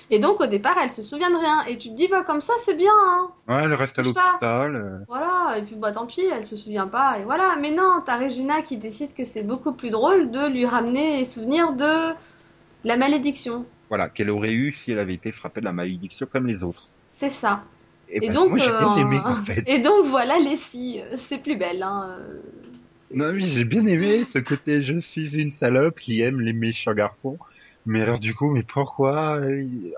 Et donc au départ, elle se souvient de rien. Et tu te dis, bah comme ça, c'est bien. Hein. Ouais, elle reste à l'hôpital. Euh. Voilà, et puis bah tant pis, elle se souvient pas. Et voilà, mais non, t'as Regina qui décide que c'est beaucoup plus drôle de lui ramener les souvenirs de la malédiction. Voilà, qu'elle aurait eu si elle avait été frappée de la malédiction comme les autres. C'est ça. Et, donc, moi, j'ai bien aimé, en fait. Et donc voilà, Leslie, euh, c'est plus belle. Hein. Euh. Non, mais j'ai bien aimé ce côté je suis une salope qui aime les méchants garçons. Mais alors du coup, mais pourquoi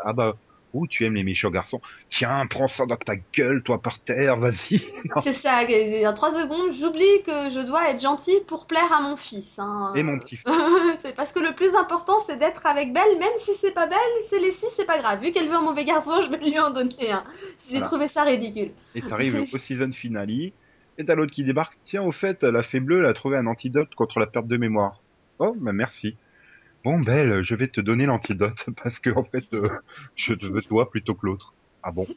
Ah bah, ou tu aimes les méchants garçons. Tiens, prends ça dans ta gueule, toi par terre, vas-y. [LAUGHS] C'est ça, en trois secondes, j'oublie que je dois être gentil pour plaire à mon fils. Hein. Et mon petit [LAUGHS] c'est parce que le plus important, c'est d'être avec Belle, même si c'est pas Belle, c'est les six, c'est pas grave. Vu qu'elle veut un mauvais garçon, je vais lui en donner un. J'ai trouvé ça ridicule. Et t'arrives [LAUGHS] au season finale, et t'as l'autre qui débarque. Tiens, au fait, la fée bleue, elle a trouvé un antidote contre la perte de mémoire. Oh, bah merci. Bon, Belle, je vais te donner l'antidote [LAUGHS] parce que en fait, euh, je te veux toi plutôt que l'autre. Ah bon?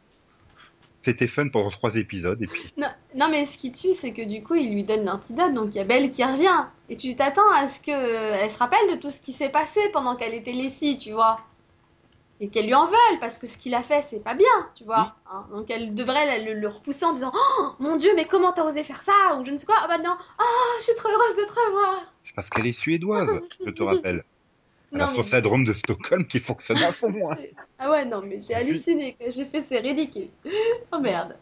C'était fun pendant trois épisodes et puis. Non, non mais ce qui tue, c'est que du coup, il lui donne l'antidote, donc il y a Belle qui revient. Et tu t'attends à ce qu'elle se rappelle de tout ce qui s'est passé pendant qu'elle était Lessie, tu vois. Et qu'elle lui en veuille, parce que ce qu'il a fait, c'est pas bien, tu vois. Hein. donc elle devrait le, repousser en disant Oh mon dieu, mais comment t'as osé faire ça Ou je ne sais quoi. Ah bah non, oh, je suis trop heureuse de te revoir. C'est parce qu'elle est suédoise, je te rappelle. Alors, son syndrome de Stockholm qui fonctionne à fond, moi. Ah ouais, non, mais j'ai halluciné. J'ai fait, c'est ridicule. [LAUGHS] Oh merde.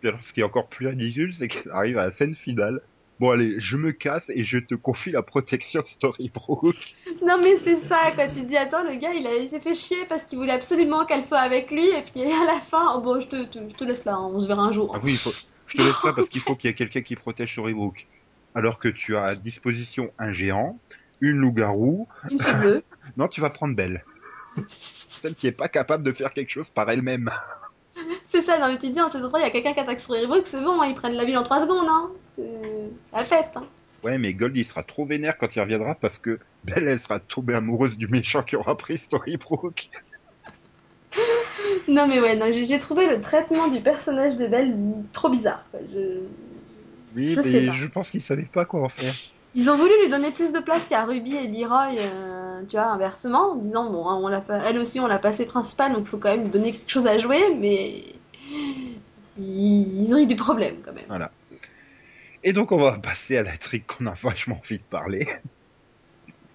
Puis alors, ce qui est encore plus ridicule, c'est qu'elle arrive à la scène finale. Bon, allez, je me casse et je te confie la protection Storybrooke. [LAUGHS] Non, mais c'est ça, quand tu dis, attends, le gars, il, a, il s'est fait chier parce qu'il voulait absolument qu'elle soit avec lui, et puis à la fin, oh, bon, je te, je te laisse là, hein, on se verra un jour. Ah oui, il faut, je te laisse là parce qu'il faut qu'il y ait quelqu'un qui protège Storybrooke. Alors que tu as à disposition un géant, une loup-garou. [LAUGHS] Non, tu vas prendre Belle. Celle qui est pas capable de faire quelque chose par elle-même. C'est ça, non mais tu te dis, en il y a quelqu'un qui attaque sur c'est bon, hein, ils prennent la ville en 3 secondes, hein. La fête, hein. Ouais, mais Gold, il sera trop vénère quand il reviendra parce que Belle, elle sera tombée amoureuse du méchant qui aura pris Storybrooke. non mais ouais, non, j'ai trouvé le traitement du personnage de Belle trop bizarre. Je... Oui, mais je pense qu'ils savaient pas quoi en faire. Ils ont voulu lui donner plus de place qu'à Ruby et Leroy, euh, tu vois, inversement, en disant, bon, hein, on l'a elle aussi, on l'a passé principal, donc il faut quand même lui donner quelque chose à jouer, mais ils, ont eu des problèmes quand même. Voilà. Et donc, on va passer à la trick qu'on a vachement envie de parler.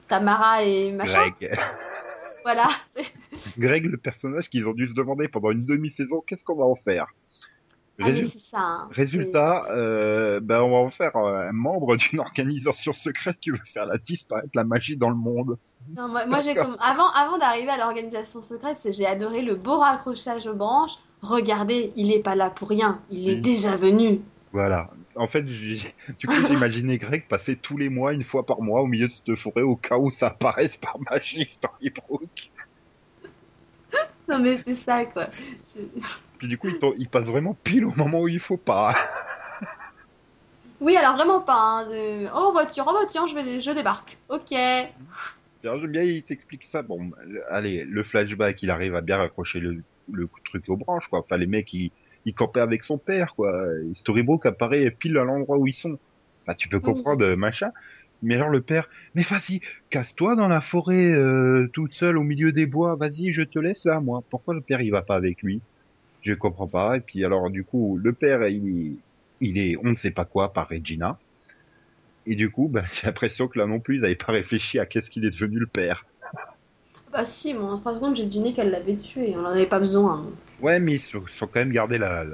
Tamara et machin. Greg. voilà. [LAUGHS] Greg, le personnage qu'ils ont dû se demander pendant une demi-saison, qu'est-ce qu'on va en faire? Ah, ça, hein. Résultat, euh, ben on va en faire euh, un membre d'une [LAUGHS] organisation secrète qui veut faire la disparaître la magie dans le monde. Non, moi, j'ai comme avant, avant d'arriver à l'organisation secrète, j'ai adoré le beau raccrochage aux branches. Regardez, il est pas là pour rien, il est déjà venu. Voilà. En fait, [LAUGHS] du coup, j'imaginais Greg passer tous les mois, une fois par mois, au milieu de cette forêt, au cas où ça apparaisse par magie Storybrooke. non mais c'est ça quoi. Puis du coup, il, passe vraiment pile au moment où il faut pas. oui, alors vraiment pas. Hein, oh voiture, oh tiens, je, vais, je débarque. Ok. J'aime bien, il t'explique ça. Bon, allez, le flashback, il arrive à bien raccrocher le, le truc aux branches, quoi. Enfin, les mecs, ils, ils campaient avec son père, quoi. Storybook apparaît pile à l'endroit où ils sont. Bah, tu peux comprendre, machin. Mais alors le père, mais vas-y, casse-toi dans la forêt euh, toute seule au milieu des bois, vas-y, je te laisse là, moi. Pourquoi le père il va pas avec lui? Je comprends pas. Et puis alors du coup, le père il, il est on ne sait pas quoi par Regina. Et du coup, ben, [LAUGHS] j'ai l'impression que là non plus, ils n'avaient pas réfléchi à qu'est-ce qu'il est devenu le père. Bah si, moi en 3 secondes j'ai deviné qu'elle l'avait tué, on en avait pas besoin. Ouais, mais ils sont, quand même gardé la,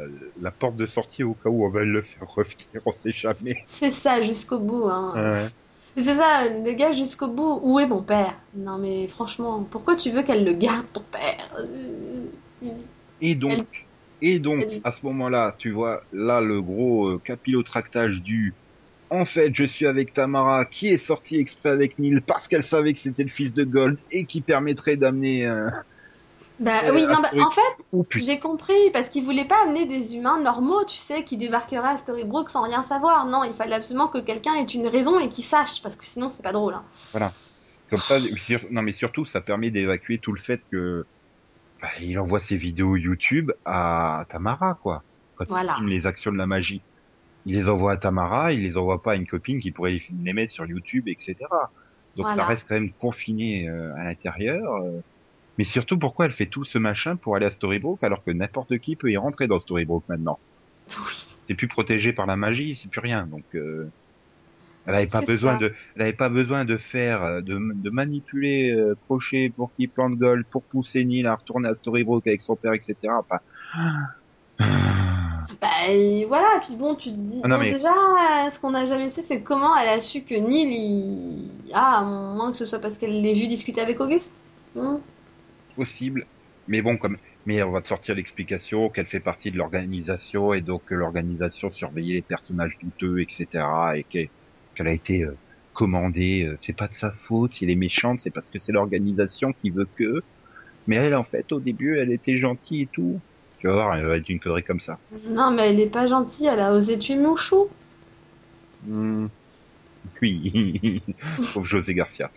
la, porte de sortie au cas où on va le faire revenir, on sait jamais. [LAUGHS] C'est ça, jusqu'au bout. Hein. Ouais. C'est ça, le gars jusqu'au bout. Où est mon père? Non mais franchement, pourquoi tu veux qu'elle le garde, ton père? Et donc, et donc, à ce moment-là, tu vois, là, le gros euh, capillotractage du en fait, je suis avec Tamara, qui est sortie exprès avec Neil parce qu'elle savait que c'était le fils de Gold et qui permettrait d'amener. Euh... Bah Euh, oui, non, bah, en fait, Oh j'ai compris, parce qu'ils voulaient pas amener des humains normaux, tu sais, qui débarqueraient à Storybrooke sans rien savoir. Non, il fallait absolument que quelqu'un ait une raison et qu'il sache, parce que sinon c'est pas drôle. Hein. Comme ça, non mais surtout, ça permet d'évacuer tout le fait que bah, il envoie ses vidéos YouTube à Tamara, quoi. Quand Voilà. il filme les actions de la magie, il les envoie à Tamara, il les envoie pas à une copine qui pourrait les, mettre sur YouTube, etc. Donc Voilà. ça reste quand même confiné euh, à l'intérieur. euh. Mais surtout, pourquoi elle fait tout ce machin pour aller à Storybrooke alors que n'importe qui peut y rentrer dans Storybrooke maintenant? [LAUGHS] Oui. C'est plus protégé par la magie, c'est plus rien. Donc euh, elle avait pas besoin ça. de, elle avait pas besoin de faire, euh, de, de manipuler euh, Crochet pour qu'il plante Gold, pour pousser Neil à retourner à Storybrooke avec son père, etc. Enfin. Bah et voilà, et puis bon, tu te dis. Ah, non, bon, mais- déjà, euh, ce qu'on n'a jamais su, c'est comment elle a su que Neil, il. Ah, à moins que ce soit parce qu'elle l'ait vu discuter avec Auguste. Hmm. possible. Mais bon, comme, mais on va te sortir l'explication qu'elle fait partie de l'organisation et donc que l'organisation surveillait les personnages douteux, etc. et qu'elle qu'elle a été euh, commandée. euh, c'est pas de sa faute. Si elle est méchante, c'est parce que c'est l'organisation qui veut que. Mais elle, en fait, au début, elle était gentille et tout. Tu vas voir, elle va être une connerie comme ça. Non, mais elle est pas gentille, elle a osé tuer Mouchou. Hmm. Oui, [LAUGHS] pauvre José Garcia.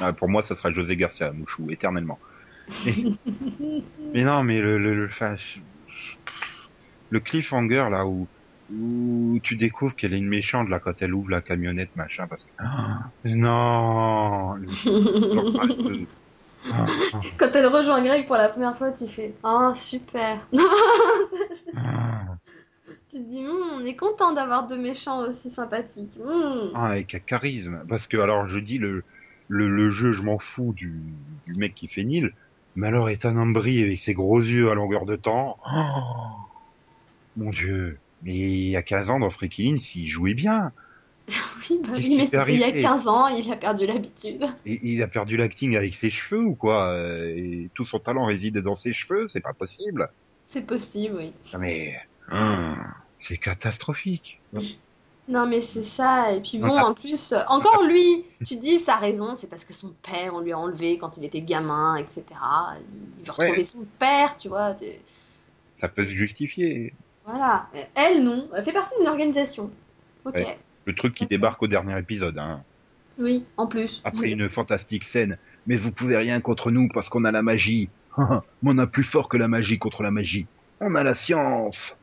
Ah, pour moi, ça sera José Garcia, Mouchou, éternellement. Mais, [LAUGHS] mais non, mais le, le, le, le cliffhanger là où, où tu découvres qu'elle est une méchante là quand elle ouvre la camionnette machin parce que Ah, non. [LAUGHS] [LAUGHS] Quand elle rejoint Greg pour la première fois, tu fais Ah, super. [LAUGHS] ah, tu te dis Hum, On est content d'avoir deux méchants aussi sympathiques. Hum. ah, avec un charisme. Parce que alors je dis le le, le jeu, je m'en fous du, du mec qui fait Nil, mais alors est un avec ses gros yeux à longueur de temps. Oh, mon dieu. Mais il y a 15 ans dans Freaky Lynn, s'il jouait bien. [LAUGHS] Oui, bah oui, mais il y a arrivé 15 ans, il a perdu l'habitude. Et il a perdu l'acting avec ses cheveux ou quoi? Et tout son talent réside dans ses cheveux, c'est pas possible. C'est possible, oui. Non mais hum, c'est catastrophique. Non, mais c'est ça. Et puis bon, Ah. en plus, euh, encore lui, tu dis sa raison, c'est parce que son père, on lui a enlevé quand il était gamin, etc. Il veut retrouver Ouais. son père, tu vois. Ça peut se justifier. Voilà. Elle, non. Elle fait partie d'une organisation. Ok. Ouais. Le truc qui débarque au dernier épisode, hein. Oui, en plus. après Oui. une fantastique scène. Mais vous pouvez rien contre nous parce qu'on a la magie. [LAUGHS] Mais on a plus fort que la magie contre la magie. On a la science.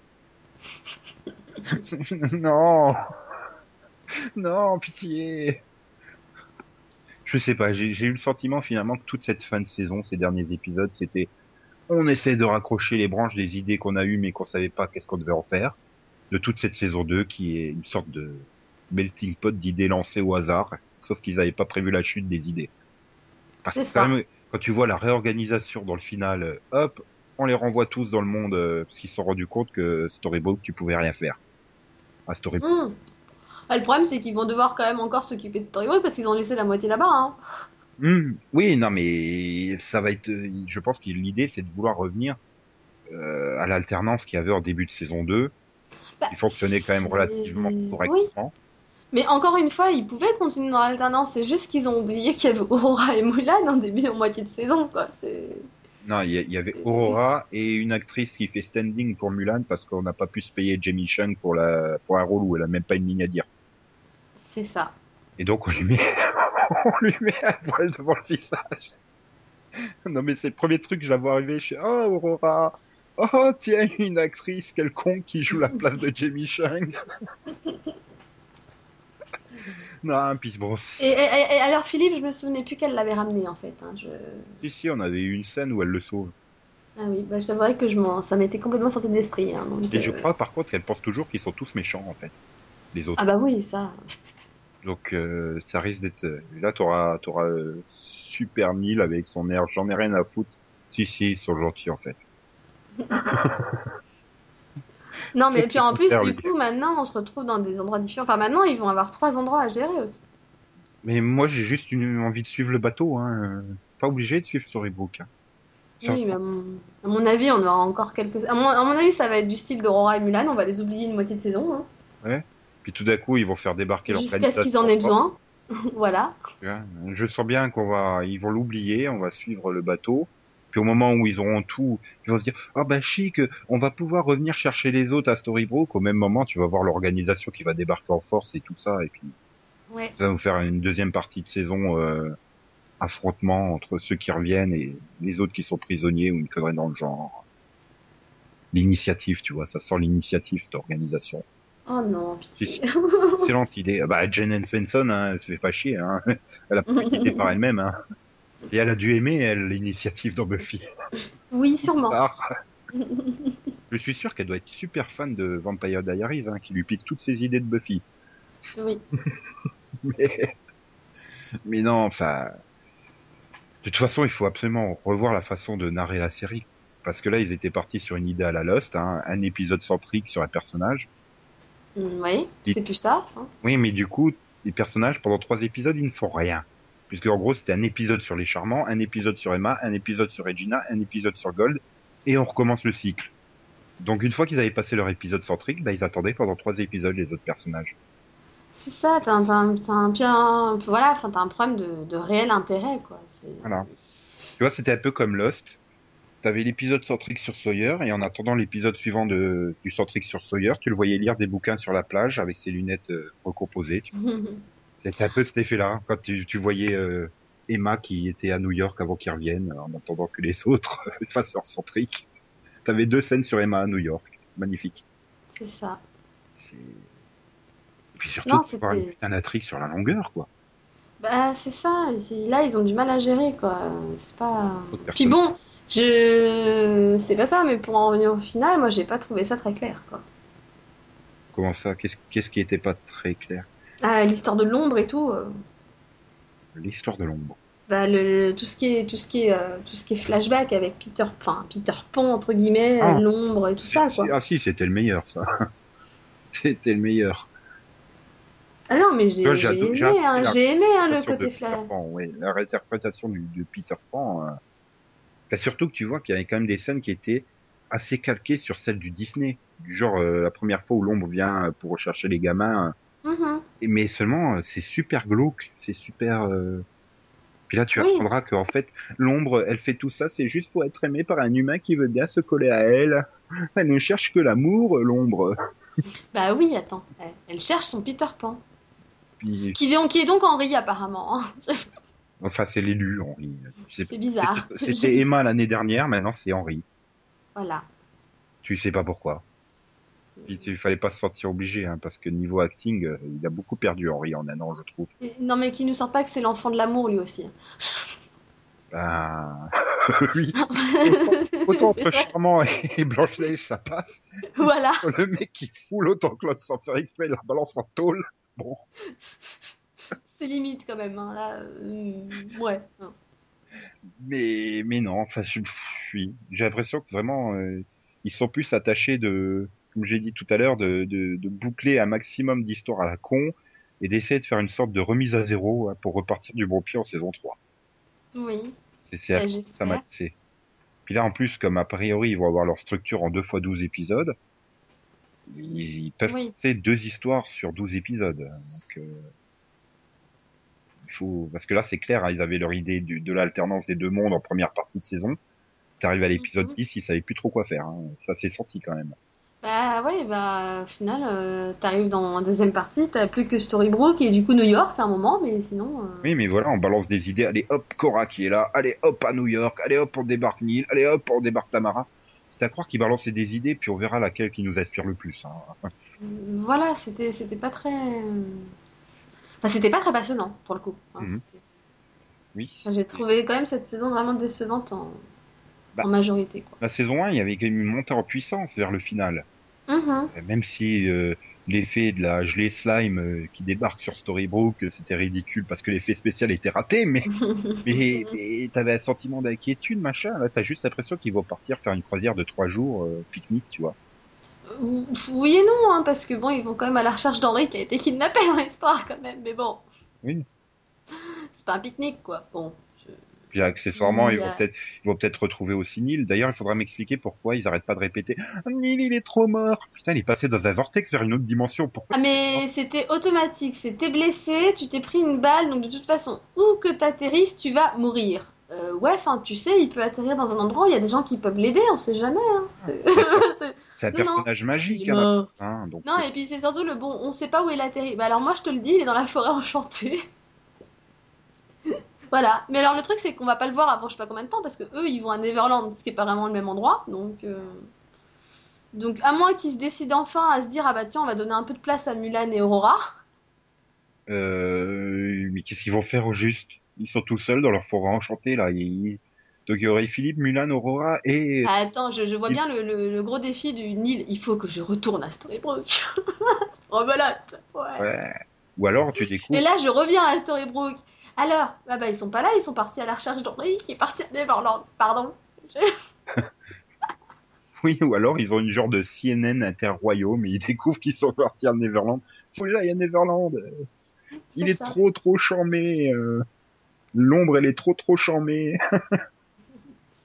[LAUGHS] non. Non, pitié. Je sais pas, j'ai eu le sentiment finalement que toute cette fin de saison, ces derniers épisodes, c'était on essaie de raccrocher les branches des idées qu'on a eues mais qu'on savait pas qu'est-ce qu'on devait en faire. De toute cette saison 2 qui est une sorte de melting pot d'idées lancées au hasard, sauf qu'ils n'avaient pas prévu la chute des idées. Parce que même, quand tu vois la réorganisation dans le final, euh, hop, on les renvoie tous dans le monde euh, parce qu'ils se sont rendus compte que Storybook, tu pouvais rien faire. À Storybook. Hmm. Ah, le problème, c'est qu'ils vont devoir quand même encore s'occuper de Storybook parce qu'ils ont laissé la moitié là-bas. Hein. Hmm, Oui, non, mais ça va être. Je pense que l'idée, c'est de vouloir revenir euh, à l'alternance qu'il y avait en début de saison 2, Bah, qui fonctionnait quand même relativement Oui. correctement. Mais encore une fois, ils pouvaient continuer dans l'alternance. C'est juste qu'ils ont oublié qu'il y avait Aurora et Mulan en début en moitié de saison. Quoi. Non, il y, y avait Aurora et une actrice qui fait standing pour Mulan parce qu'on n'a pas pu se payer Jamie Chung pour la pour un rôle où elle a même pas une ligne à dire. C'est ça. Et donc on lui met [LAUGHS] on lui met un poil devant le visage. Non mais c'est le premier truc que vois arriver, je suis oh Aurora. Oh tiens une actrice quelconque qui joue la place de Jamie Chung. [LAUGHS] non, puis bon, Et, et- et- alors, Philippe, je me souvenais plus qu'elle l'avait ramené en fait. hein. Je... si si, on avait eu une scène où elle le sauve. Ah oui, bah, je t'avouerai que je m'en... ça m'était complètement sorti de l'esprit. hein, donc, Et je euh, crois par contre qu'elle pense toujours qu'ils sont tous méchants en fait, les autres. Ah bah oui, ça. Donc euh, ça risque d'être. euh, Là, t'auras t'auras euh, Super Neil avec son air. J'en ai rien à foutre. Si si, ils sont gentils en fait. [LAUGHS] Non, mais puis en plus, du coup, maintenant, on se retrouve dans des endroits différents. Enfin, maintenant, ils vont avoir trois endroits à gérer aussi. Mais moi, j'ai juste une envie de suivre le bateau. Hein. euh, Pas obligé de suivre Storybook. Hein. Oui, mais à mon, à mon avis, on aura encore quelques. À mon, à mon avis, ça va être du style d'Aurora et Mulan. On va les oublier une moitié de saison. Hein. Puis tout d'un coup, ils vont faire débarquer leur Jusqu'à ce qu'ils en aient besoin. [LAUGHS] voilà. Je sens bien qu'on va, ils vont l'oublier, on va suivre le bateau. Puis au moment où ils auront tout, ils vont se dire, ah bah chic, on va pouvoir revenir chercher les autres à Storybrooke. Au même moment, tu vas voir l'organisation qui va débarquer en force et tout ça, et puis Ouais. ça va nous faire une deuxième partie de saison euh, affrontement entre ceux qui reviennent et les autres qui sont prisonniers ou une connerie dans le genre. L'initiative, tu vois, ça sent l'initiative d'organisation. Oh non, pitié. Excellente idée. Ah Bah, Jen Svensson, hein, elle se fait pas chier. Hein. [LAUGHS] Elle a pas quitté par elle-même. Hein. Et elle a dû aimer, elle, l'initiative dans Buffy. oui, sûrement. Ah. [LAUGHS] Je suis sûr qu'elle doit être super fan de Vampire Diaries, hein, qui lui pique toutes ses idées de Buffy. Oui. [LAUGHS] Mais, mais non, enfin... De toute façon, il faut absolument revoir la façon de narrer la série. Parce que là, ils étaient partis sur une idée à la Lost, hein, un épisode centrique sur un personnage. Mm, Oui, c'est plus ça. hein. Oui, mais du coup, les personnages, pendant trois épisodes, ils ne font rien. Puisque en gros, c'était un épisode sur les Charmants, un épisode sur Emma, un épisode sur Regina, un épisode sur Gold, et on recommence le cycle. Donc une fois qu'ils avaient passé leur épisode centrique, bah, ils attendaient pendant trois épisodes les autres personnages. C'est ça, t'as un, voilà, un problème de, de réel intérêt, quoi. Voilà. Tu vois, c'était un peu comme Lost. T'avais l'épisode centrique sur Sawyer, et en attendant l'épisode suivant de, du centrique sur Sawyer, tu le voyais lire des bouquins sur la plage avec ses lunettes euh, recomposées. [LAUGHS] C'était un peu cet effet-là, quand tu, tu voyais euh, Emma qui était à New York avant qu'il revienne, en attendant que les [LAUGHS] autres fassent leur centrique. T'avais deux scènes sur Emma à New York. Magnifique. c'est ça. Et puis surtout, tu vois une putain d'intrigue sur la longueur, quoi. Bah, c'est ça. Là, ils ont du mal à gérer, quoi. C'est pas. Puis bon, je. C'est pas ça, mais pour en revenir au final, moi, j'ai pas trouvé ça très clair, quoi. Comment ça? Qu'est-ce qui était pas très clair? Ah, l'histoire de l'ombre et tout. euh, L'histoire de l'ombre. Bah, le, le- tout ce qui est, tout ce qui est, euh, tout ce qui est flashback avec Peter, enfin, Peter Pan, entre guillemets, Ah. l'ombre et tout ça, quoi. Ah si, c'était le meilleur, ça. [LAUGHS] c'était le meilleur. Ah non, mais j'ai aimé, hein, aimé hein, le côté de Peter flash. Pan, oui. La réinterprétation du, de Peter Pan. Euh... T'as surtout que tu vois qu'il y avait quand même des scènes qui étaient assez calquées sur celles du Disney. Du genre, euh, la première fois où l'ombre vient pour rechercher les gamins. Mhm. Et- Mais seulement, euh, c'est super glauque. C'est super... euh, Puis là, tu Oui. apprendras qu'en fait, l'ombre, elle fait tout ça, c'est juste pour être aimée par un humain qui veut bien se coller à elle. [LAUGHS] Elle ne cherche que l'amour, l'ombre. [LAUGHS] Bah oui, attends, elle, cherche son Peter Pan, Puis, qui, est- qui est donc Henri apparemment. [LAUGHS] enfin, c'est l'élu, Henri. C'est bizarre. C'était [LAUGHS] Emma l'année dernière, maintenant c'est Henri. Voilà. Tu sais pas pourquoi. Puis il fallait pas se sentir obligé, hein, parce que niveau acting, euh, il a beaucoup perdu Henri en un an, je trouve. Non mais qui nous sortent pas que c'est l'enfant de l'amour lui aussi. [LAUGHS] Ben... [LAUGHS] oui. Autant entre Charmant et Blanche-Neige, ça passe. voilà. Le mec qui fout l'autant que l'autre sans faire exprès, la balance en tôle. Bon. C'est limite quand même. Hein, là, euh, ouais. hein. Mais, mais non, enfin, je suis. J'ai l'impression que vraiment, euh, ils sont plus attachés de, comme j'ai dit tout à l'heure, de, de, de boucler un maximum d'histoires à la con et d'essayer de faire une sorte de remise à zéro hein, pour repartir du bon pied en saison 3. Oui. C'est, Bah, ça m'a. Puis là, en plus, comme a priori, ils vont avoir leur structure en deux fois 12 épisodes, ils, ils peuvent Oui. faire deux histoires sur 12 épisodes. Donc, euh, faut, parce que là, c'est clair, hein, ils avaient leur idée du- de l'alternance des deux mondes en première partie de saison. T'arrives à l'épisode Mhm. 10, ils savaient plus trop quoi faire. hein. Ça s'est senti quand même. Bah ouais, bah au final, euh, t'arrives dans la deuxième partie, t'as plus que Storybrooke et du coup New York à un moment, mais sinon. euh, Oui, mais voilà, on balance des idées. Allez, hop, Cora qui est là. Allez, hop, à New York. Allez, hop, on débarque Neil. Allez, hop, on débarque Tamara. C'est à croire qu'ils balançaient des idées, puis on verra laquelle qui nous inspire le plus. hein. Voilà, c'était c'était pas très. Enfin, c'était pas très passionnant pour le coup. hein. Mhm. Oui. Enfin, J'ai trouvé quand même cette saison vraiment décevante en, Bah. en majorité. Quoi. La saison 1, il y avait quand même une montée en puissance vers le final. Mhm. Euh, Même si euh, l'effet de la gelée slime euh, qui débarque sur Storybrooke, euh, c'était ridicule parce que l'effet spécial était raté, mais [LAUGHS] mais, mais t'avais un sentiment d'inquiétude, machin. Là, t'as juste l'impression qu'ils vont partir faire une croisière de trois jours, euh, pique-nique, tu vois. Oui et non, hein, parce que bon, ils vont quand même à la recherche d'Henri qui a été kidnappé dans l'histoire quand même, mais bon. Oui. C'est pas un pique-nique quoi. Bon. je- Puis accessoirement, ils vont euh, peut-être, ils vont peut-être retrouver aussi Neil. D'ailleurs, il faudra m'expliquer pourquoi ils arrêtent pas de répéter Ah, Neil, il est trop mort. Putain, il est passé dans un vortex vers une autre dimension. Pourquoi Ah mais c'était automatique, c'était blessé, tu t'es pris une balle, donc de toute façon, où que t'atterrisses, tu vas mourir. Euh, ouais, enfin, tu sais, il peut atterrir dans un endroit où il y a des gens qui peuvent l'aider, on sait jamais. Hein. C'est- [LAUGHS] c'est- un Non, non. personnage magique, donc. Non, et puis c'est surtout le bon, on sait pas où il atterrit. Bah alors moi je te le dis, il est dans la forêt [LAUGHS] enchantée. [LAUGHS] voilà. Mais alors le truc c'est qu'on va pas le voir avant je sais pas combien de temps parce que eux ils vont à Neverland, ce qui est pas vraiment le même endroit. Donc, euh, donc à moins qu'ils se décident enfin à se dire ah bah tiens on va donner un peu de place à Mulan et Aurora. Euh, mais qu'est-ce qu'ils vont faire au juste? Ils sont tout seuls dans leur forêt enchantée là. Ils- Donc il y aurait Philippe, Mulan, Aurora et Ah, attends, je, je vois bien le, le- le gros défi du Nil. Il faut que je retourne à Storybrooke. Rebelote. [LAUGHS] Ouais. ouais. Ou alors tu découvres. Et là je reviens à Storybrooke. Alors, ah bah ils sont pas là, ils sont partis à la recherche d'Henri qui est parti à Neverland. Pardon. [LAUGHS] Oui, ou alors ils ont une genre de CNN interroyaume et ils découvrent qu'ils sont partis à Neverland. Faut que j'aille à Neverland. Il est trop trop charmé. euh. L'ombre elle est trop trop charmée. [LAUGHS]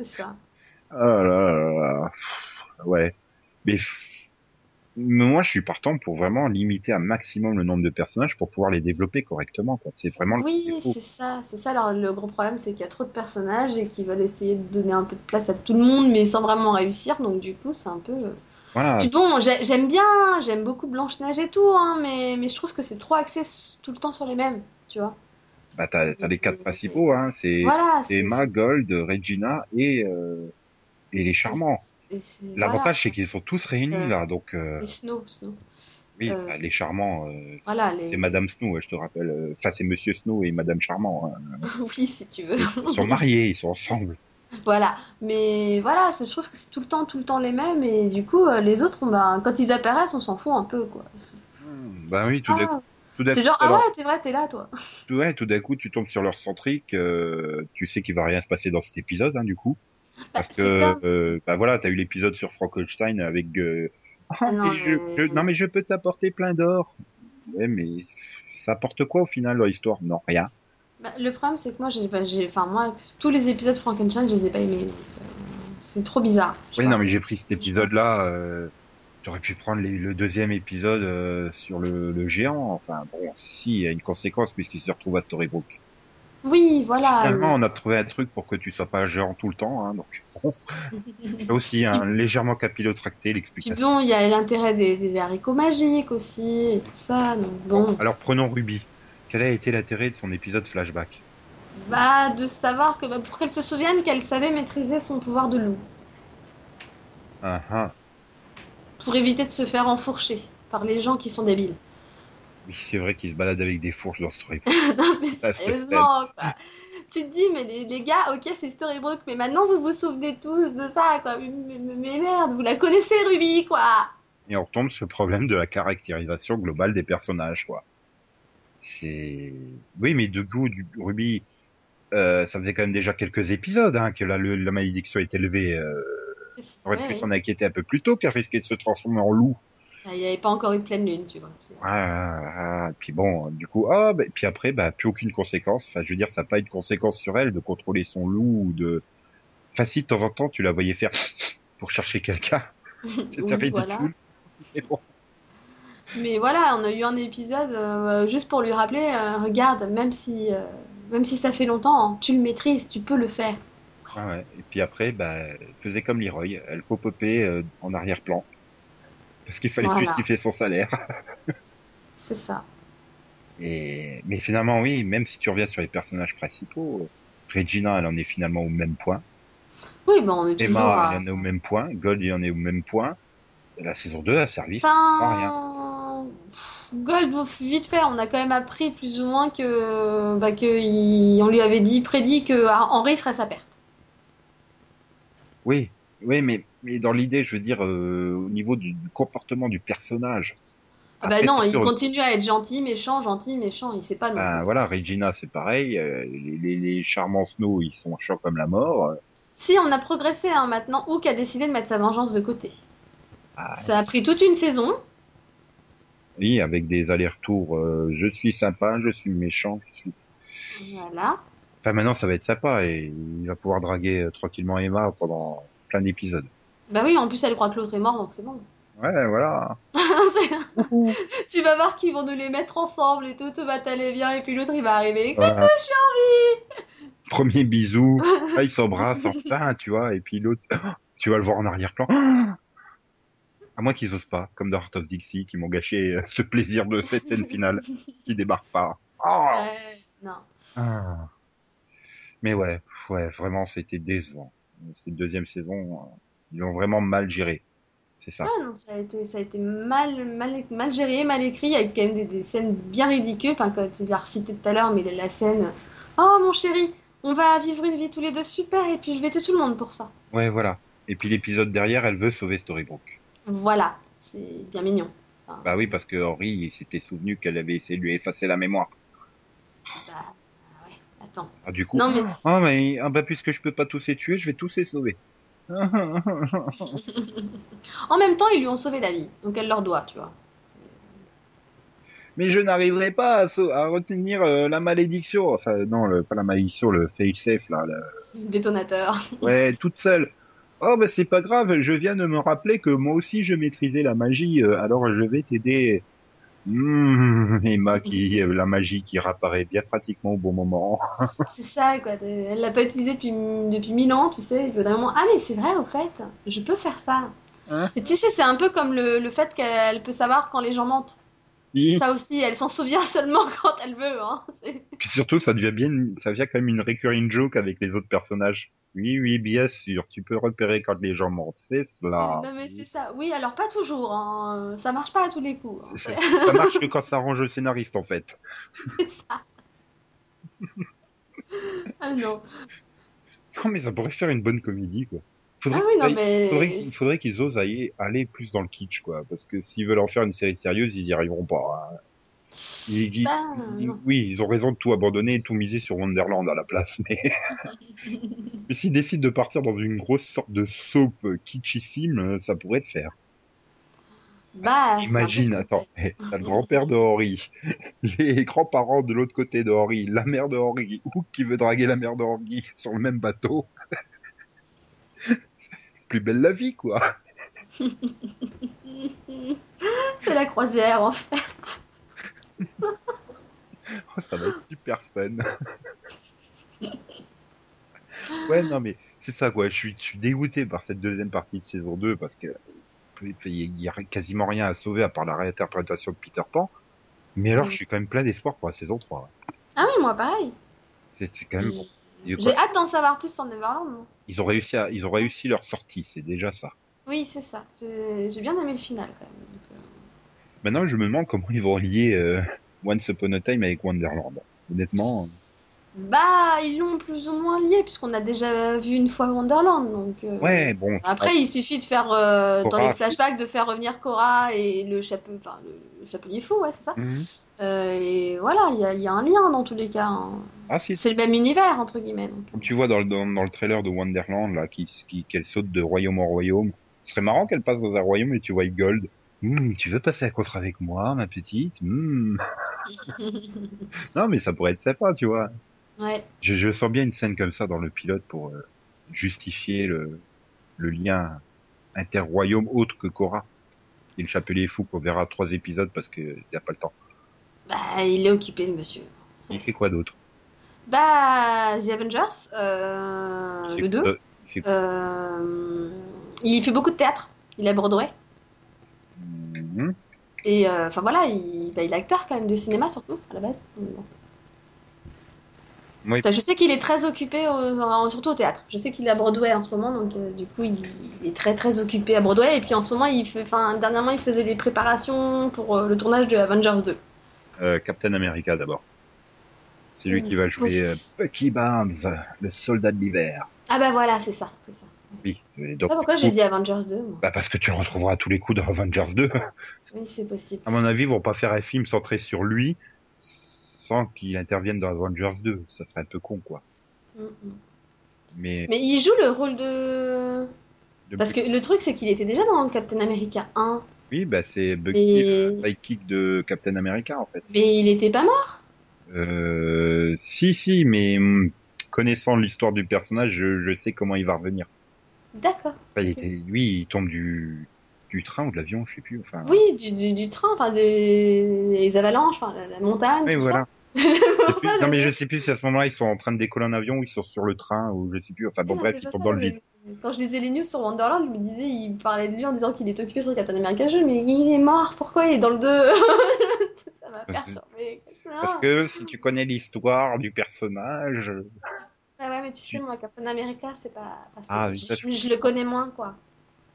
C'est ça. Ah là là là. Ouais. Mais moi je suis partant pour vraiment limiter un maximum le nombre de personnages pour pouvoir les développer correctement. quoi. C'est vraiment le Oui, c'est ça, c'est ça. Alors le gros problème, c'est qu'il y a trop de personnages et qu'ils veulent essayer de donner un peu de place à tout le monde, mais sans vraiment réussir. Donc du coup, c'est un peu. Voilà. Puis bon, j'ai- j'aime bien, j'aime beaucoup Blanche Neige et tout, hein, mais mais je trouve que c'est trop axé tout le temps sur les mêmes, tu vois. Bah t'as t'as les quatre principaux, hein. C'est Voilà. Emma, Gold, Regina et euh, et les charmants. L'avantage c'est qu'ils sont tous réunis Euh, là, donc euh. Et Snow, Snow. oui, bah, les charmants. Voilà les. C'est Madame Snow, ouais, je te rappelle. Enfin, c'est Monsieur Snow et Madame Charmant. hein. [LAUGHS] oui, si tu veux. Ils sont mariés, ils sont ensemble. Voilà, mais voilà, je trouve que c'est tout le temps, tout le temps les mêmes, et du coup, les autres, bah, quand ils apparaissent, on s'en fout un peu, quoi. Bah oui, tout d'un coup. Ah, c'est genre, ah ouais, c'est vrai, t'es là, toi. tout, ouais, tout d'un coup, tu tombes sur leur centrique. euh, tu sais qu'il va rien se passer dans cet épisode, hein, du coup, parce Bah, c'est que, euh, bah voilà, t'as eu l'épisode sur Frankenstein avec. euh, Ah, Non, mais je, non mais je peux t'apporter plein d'or. Ouais, mais ça apporte quoi au final dans l'histoire Non, rien. Bah, le problème, c'est que moi, j'ai, j'ai, enfin, moi, tous les épisodes Frankenstein, je les ai pas aimés. euh, c'est trop bizarre. Oui, non, mais j'ai pris cet épisode-là. T'aurais pu prendre les- le deuxième épisode euh, sur le, le géant. Enfin, bon, si, il y a une conséquence puisqu'il se retrouve à Storybrooke. Oui, voilà. Finalement, on a trouvé un truc pour que tu sois pas géant tout le temps. Hein, donc, bon, [LAUGHS] aussi un légèrement capillotracté Puis l'explication. bon, il y a l'intérêt des, des haricots magiques aussi, et tout ça, donc bon. Alors, prenons Ruby. Quel a été l'intérêt de son épisode flashback? Bah, de savoir que, bah, pour qu'elle se souvienne qu'elle savait maîtriser son pouvoir de loup. ah, ah. Pour éviter de se faire enfourcher par les gens qui sont débiles. C'est vrai qu'il se balade avec des fourches dans Storybrooke. [LAUGHS] non, mais Ça, sérieusement, quoi. Tu te dis, mais les, les gars, ok, c'est Storybrooke, mais maintenant vous vous souvenez tous de ça, quoi. Mais, mais- mais merde, vous la connaissez, Ruby, quoi. Et on retombe sur le problème de la caractérisation globale des personnages, quoi. C'est... Oui, mais du coup, du Ruby, euh, ça faisait quand même déjà quelques épisodes hein, que la, le- la malédiction est élevée. Euh, on aurait pu s'en inquiéter un peu plus tôt qu'elle risquait de se transformer en loup. Il n'y avait pas encore eu pleine lune, tu vois. Ah, ah, ah. puis bon, du coup, ah, bah, puis après, bah, plus aucune conséquence. Enfin, je veux dire, ça n'a pas eu de conséquence sur elle de contrôler son loup ou de... Enfin, si, de temps en temps, tu la voyais faire pour chercher quelqu'un. C'était [LAUGHS] Oui, ridicule. voilà. Mais bon. Mais voilà, on a eu un épisode euh, juste pour lui rappeler, euh, regarde, même si, euh, même si ça fait longtemps, hein, tu le maîtrises, tu peux le faire. Ah ouais. Et puis après, bah, elle faisait comme Leroy, elle pop-upait euh, en arrière-plan. Parce qu'il fallait Voilà. justifier son salaire. [LAUGHS] C'est ça. Et... Mais finalement, oui, même si tu reviens sur les personnages principaux, Regina, elle en est finalement au même point. Oui, bon, on est toujours Emma, à... elle en est au même point. Gold, il en est au même point. La saison 2 a servi à rien. Enfin, pff, Gold, vite fait, on a quand même appris plus ou moins que, bah, que il- on lui avait dit, prédit que ah, Henri serait sa perte. Oui, oui, mais, mais dans l'idée, je veux dire, euh, au niveau du, du comportement du personnage. Ah bah Après, non, il sûr, continue à être gentil, méchant, gentil, méchant, il sait pas non. Ben voilà, Regina, c'est pareil. euh, les, les, les charmants Snow, ils sont chauds comme la mort. Si, on a progressé hein, maintenant, Hook a décidé de mettre sa vengeance de côté. Ah, Ça a pris toute une saison. Oui, avec des allers-retours. euh, je suis sympa, je suis méchant, je suis. Voilà. Enfin, maintenant, ça va être sympa et il va pouvoir draguer euh, tranquillement Emma pendant plein d'épisodes. Bah oui, en plus elle croit que l'autre est mort, donc c'est bon. [LAUGHS] Ouais, voilà. tu vas voir qu'ils vont nous les mettre ensemble et tout, tout va t'aller bien, et puis l'autre il va arriver. Voilà. Coucou chérie [LAUGHS] Premier bisou, [LAUGHS] là, ils s'embrassent enfin, tu vois, et puis l'autre, [GASPS] tu vas le voir en arrière-plan. [GASPS] À moins qu'ils osent pas, comme dans Heart of Dixie, qui m'ont gâché euh, ce plaisir de cette scène finale, qui débarque pas. Oh Ouais, non. Ah. Mais ouais, ouais, vraiment, c'était décevant. Cette deuxième saison, euh, ils l'ont vraiment mal géré. C'est ça. Ah non, ça a été, ça a été mal, mal, mal géré, mal écrit, avec quand même des, des scènes bien ridicules. Enfin, quand tu l'as recité tout à l'heure, mais la scène Oh mon chéri, on va vivre une vie tous les deux super, et puis je vais tuer tout le monde pour ça. Ouais, voilà. Et puis l'épisode derrière, elle veut sauver Storybrooke. Voilà, c'est bien mignon. Bah oui, parce que Henri il s'était souvenu qu'elle avait essayé de lui effacer la mémoire. Bah, attends. Ah, du coup, Non, mais ah, mais ah, bah, puisque je peux pas tous les tuer, je vais tous les sauver. [LAUGHS] en même temps, ils lui ont sauvé la vie, donc elle leur doit, tu vois. mais je n'arriverai pas à, retenir euh, la malédiction. Enfin, non, le, pas la malédiction, le fail-safe, là. le- Détonateur. [LAUGHS] Ouais, toute seule. Oh, bah c'est pas grave, je viens de me rappeler que moi aussi je maîtrisais la magie, euh, alors je vais t'aider. Mmh, Emma qui, euh, la magie qui réapparaît bien pratiquement au bon moment. [LAUGHS] C'est ça, quoi. Elle l'a pas utilisé depuis, depuis mille ans, tu sais. Moment, ah, mais c'est vrai, au fait, je peux faire ça. Hein Et tu sais, c'est un peu comme le, le fait qu'elle peut savoir quand les gens mentent. Oui. Ça aussi, elle s'en souvient [LAUGHS] seulement quand elle veut. Hein. Puis surtout, ça devient bien, ça devient quand même une recurring joke avec les autres personnages. Oui, oui, bien sûr, tu peux repérer quand les gens mentent, c'est cela. Non, mais c'est ça. Oui, alors pas toujours. Hein. Ça marche pas à tous les coups. ça marche que [LAUGHS] quand ça arrange le scénariste, en fait. C'est ça. ah non. Non, mais ça pourrait faire une bonne comédie, quoi. Faudrait Ah oui, non, mais. faudrait, il faudrait qu'ils osent aller, aller plus dans le kitsch, quoi. Parce que s'ils veulent en faire une série sérieuse, ils y arriveront pas. hein. Ils- ils- Bah, ils- non. oui, ils ont raison de tout abandonner et tout miser sur Wonderland à la place. Mais, [LAUGHS] mais s'ils décident de partir dans une grosse sorte de soap kitschissime, ça pourrait le faire. Bah, Imagine, attends, eh, t'as le grand-père de Henri, [LAUGHS] les grands-parents de l'autre côté de Henri, la mère de Henri, ou qui veut draguer la mère de Henri sur le même bateau. [LAUGHS] Plus belle la vie, quoi. C'est la croisière, en fait. Oh, [LAUGHS] ça va être super fun. [LAUGHS] ouais, non, mais c'est ça, quoi. Je suis, je suis dégoûté par cette deuxième partie de saison 2 parce que il y a quasiment rien à sauver à part la réinterprétation de Peter Pan. Mais alors, Oui. je suis quand même plein d'espoir pour la saison 3. Ah oui, moi, pareil. C'est quand même bon. J'ai hâte d'en savoir plus sur Neverland. moi. Ils ont réussi à, ils ont réussi leur sortie, c'est déjà ça. Oui, c'est ça. J'ai bien aimé le final, quand même. Donc, euh, Maintenant, je me demande comment ils vont lier euh, Once Upon a Time avec Wonderland. Honnêtement, Bah, ils l'ont plus ou moins lié, puisqu'on a déjà vu une fois Wonderland. Donc, euh, ouais, bon. Après, il suffit de faire, euh, dans les flashbacks, de faire revenir Cora et le, chapeau, enfin, le, chapelier fou, ouais, c'est ça. Mhm. Euh, et voilà, il y a, il y a un lien dans tous les cas. hein. Ah si, C'est le même univers, entre guillemets. donc. Comme tu vois dans, le- dans, dans le trailer de Wonderland, là, qui, qui, qu'elle saute de royaume en royaume. Ce serait marrant qu'elle passe dans un royaume et tu vois Gold. Hum, tu veux passer à contre avec moi, ma petite? Hum. [LAUGHS] Non, mais ça pourrait être sympa, tu vois. ouais. Je, je sens bien une scène comme ça dans le pilote pour euh, justifier le, le lien interroyaume autre que Cora. Et le chapelier fou qu'on verra trois épisodes parce qu'il n'a pas le temps. Bah, il est occupé, le monsieur. Il fait quoi d'autre? Bah, The Avengers, euh, le 2. quoi- il fait quoi? Euh, il fait beaucoup de théâtre. Il est à Broadway. Mhm. Et euh, enfin voilà, il, bah, il est acteur quand même de cinéma surtout à la base. Oui. Enfin, je sais qu'il est très occupé, au- surtout au théâtre. Je sais qu'il est à Broadway en ce moment, donc euh, du coup il, il est très très occupé à Broadway. Et puis en ce moment, il fait, enfin dernièrement, il faisait les préparations pour euh, le tournage de Avengers 2. Euh, Captain America d'abord. C'est lui qui va jouer. Bucky Barnes, le soldat de l'hiver. Ah bah voilà, c'est ça, c'est ça. Oui. et Je sais donc, pas pourquoi j'ai dit Avengers 2. Moi? bah parce que tu le retrouveras à tous les coups dans Avengers 2. [LAUGHS] Oui, c'est possible. À mon avis, ils vont pas faire un film centré sur lui sans qu'il intervienne dans Avengers 2. Ça serait un peu con, quoi. Mm, mm. Mais, Mais il joue le rôle de. de- Parce que le truc, c'est qu'il était déjà dans Captain America 1. oui, bah c'est Bucky, Mais, le sidekick de Captain America en fait. mais il était pas mort? Euh, si, si, mais hum, connaissant l'histoire du personnage, je, je sais comment il va revenir. D'accord. Enfin, il était, lui, il tombe du, du train ou de l'avion, je sais plus. Enfin, Oui, du, du, du train, enfin des avalanches, enfin la, la montagne. Oui, tout voilà. ça. [LAUGHS] Je plus- non je- mais je sais plus si à ce moment-là ils sont en train de décoller un avion ou ils sont sur le train ou je sais plus. Enfin bon Non, bref, ils tombent ça, dans le vide. Quand je lisais les news sur Wonderland, je me disais, il parlait de lui en disant qu'il est occupé sur Captain America jeu, mais il est mort, pourquoi il est dans le 2 [LAUGHS] Ça m'a perturbé. Parce que si tu connais l'histoire du personnage, ouais, mais tu sais, moi, Captain America, c'est pas. enfin, c'est- Ah je, ça, je- je le connais moins, quoi.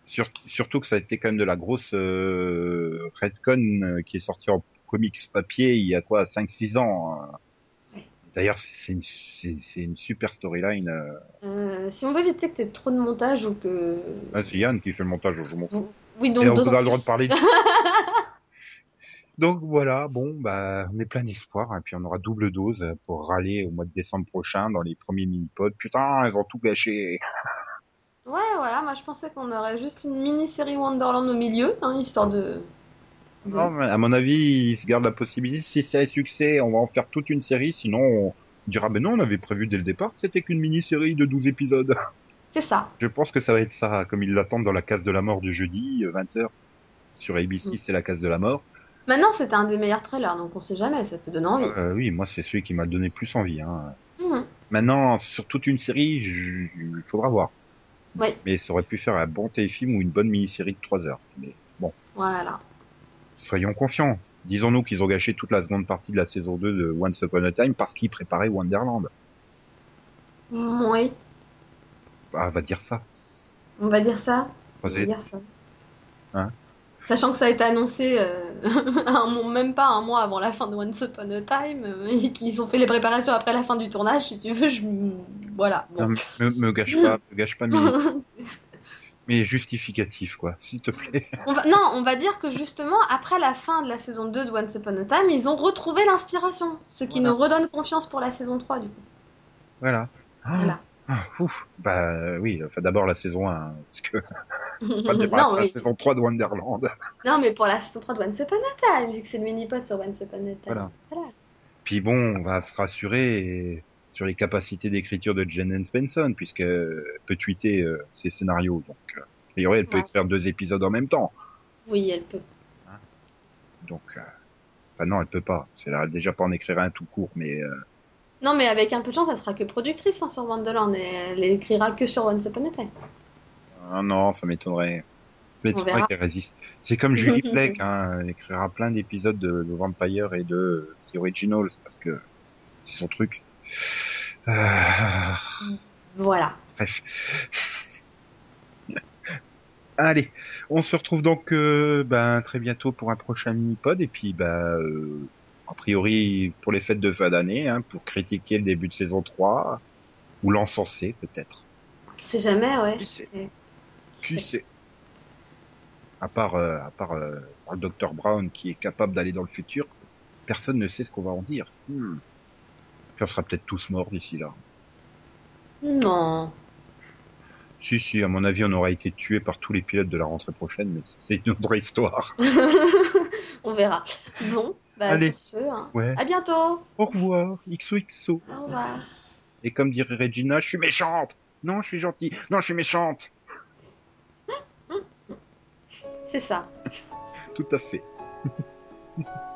sur- surtout que ça a été quand même de la grosse euh, Redcon euh, qui est sorti en comics papier il y a quoi 5-6 ans. hein. Ouais. D'ailleurs c'est une, une super storyline. euh. Euh, si on veut éviter que tu aies trop de montage ou que. Ah, c'est Yann qui fait le montage, je m'en fous. Oui, donc Et on a le droit de parler. [LAUGHS] Donc voilà, bon, bah, on est plein d'espoir, et puis on aura double dose pour râler au mois de décembre prochain dans les premiers mini-pods. Putain, ils ont tout gâché. Ouais, voilà, moi je pensais qu'on aurait juste une mini-série Wonderland au milieu, hein, histoire de. de- Non, mais à mon avis, ils se gardent la possibilité. Si c'est un succès, on va en faire toute une série, sinon on dira, ben non, on avait prévu dès le départ, que c'était qu'une mini-série de 12 épisodes. C'est ça. Je pense que ça va être ça, comme ils l'attendent dans la case de la mort du jeudi, 20h. Sur ABC, Mm. c'est la case de la mort. Maintenant, c'était un des meilleurs trailers, donc on sait jamais, ça peut donner envie. Euh, oui, moi, c'est celui qui m'a donné plus envie. Hein. Mhm. Maintenant, sur toute une série, il faudra voir. Oui, Mais ça aurait pu faire un bon téléfilm ou une bonne mini-série de 3 heures. Mais bon, voilà. soyons confiants. Disons-nous qu'ils ont gâché toute la seconde partie de la saison 2 de Once Upon a Time parce qu'ils préparaient Wonderland. Oui, Ah, va dire ça. on va dire ça. On va dire ça. Hein? Sachant que ça a été annoncé euh, [LAUGHS] un même pas un mois avant la fin de Once Upon a Time euh, et qu'ils ont fait les préparations après la fin du tournage, si tu veux, je... Voilà. Non, Bon. me, me gâche pas, me gâche pas mes, [LAUGHS] mes justificatifs, quoi, s'il te plaît. On va- Non, on va dire que justement, après la fin de la saison 2 de Once Upon a Time, ils ont retrouvé l'inspiration, ce qui Voilà. nous redonne confiance pour la saison 3 du coup. Voilà. Ah, Voilà. Ah, ouf. Bah oui, enfin d'abord la saison 1, hein, [LAUGHS] parce que pas de [LAUGHS] non, la oui. saison 3 de Wonderland. [LAUGHS] non, mais pour la saison 3 de Once Upon a Time, vu que c'est le mini-pod sur Once Upon a Time. Voilà. Voilà. Puis bon, on va se rassurer sur les capacités d'écriture de Jen Spencer, puisque peut tweeter euh, ses scénarios. Donc, euh, a priori, elle peut Ouais. écrire deux épisodes en même temps. Oui, elle peut. Donc, euh, enfin non, elle peut pas. Elle a déjà pas en écrire un tout court, mais euh, Non, mais avec un peu de chance, elle sera que productrice hein, sur Wonderland et elle écrira que sur Once Upon a Time. ah non, ça m'étonnerait. M'étonnerait qu'elle résiste. C'est comme Julie [LAUGHS] Plec, hein, elle écrira plein d'épisodes de, de Vampire et de The Originals, parce que c'est son truc. Euh, Voilà. Bref. [LAUGHS] Allez, on se retrouve donc euh, ben, très bientôt pour un prochain mini-pod et puis ben, euh, a priori pour les fêtes de fin d'année, hein, pour critiquer le début de saison 3 ou l'encenser peut-être. Qui sait jamais, ouais. Qui sait Qui sait. À part, euh, à part euh, le Dr Brown qui est capable d'aller dans le futur, personne ne sait ce qu'on va en dire. Hmm. Puis on sera peut-être tous morts d'ici là. Non. Si, si, à mon avis, on aura été tué par tous les pilotes de la rentrée prochaine, mais c'est une autre histoire. [LAUGHS] On verra. Bon, bah Allez. sur ce, hein. Ouais. à bientôt. Au revoir, XOXO. Au revoir. Et comme dirait Regina, je suis méchante. Non, je suis gentille. Non, je suis méchante. C'est ça. [LAUGHS] Tout à fait. [LAUGHS]